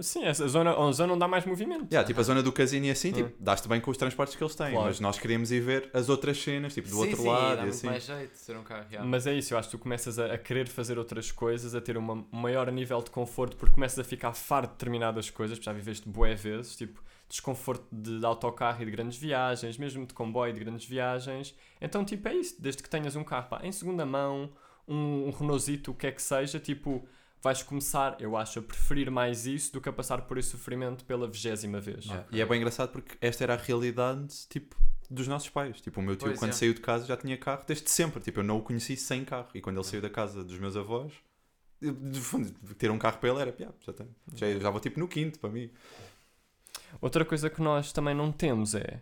Sim, essa zona, a zona onde dá mais movimento. Yeah, tipo a zona do casino e assim, Hum. tipo, dás-te bem com os transportes que eles têm, Claro. mas nós queríamos ir ver as outras cenas, tipo, do sim, outro sim, lado dá e assim. mais jeito de ser um carro real. Mas é isso, eu acho que tu começas a, a querer fazer outras coisas, a ter uma- um maior nível de conforto, porque começas a ficar farto de determinadas coisas, já viveste bué vezes, tipo, desconforto de, de autocarro e de grandes viagens, mesmo de comboio e de grandes viagens. Então, tipo, é isso, desde que tenhas um carro pá, em segunda mão, um, um Renaultito, o que é que seja, tipo, vais começar, eu acho, a preferir mais isso do que a passar por esse sofrimento pela vigésima vez. Yeah. E é bem engraçado porque esta era a realidade, tipo, dos nossos pais. Tipo, o meu tio, Pois quando é. saiu de casa, já tinha carro desde sempre. Tipo, eu não o conheci sem carro. E quando ele saiu da casa dos meus avós, eu, de fundo, ter um carro para ele era, "Piá, já tenho. Já, já vou tipo no quinto para mim. Outra coisa que nós também não temos é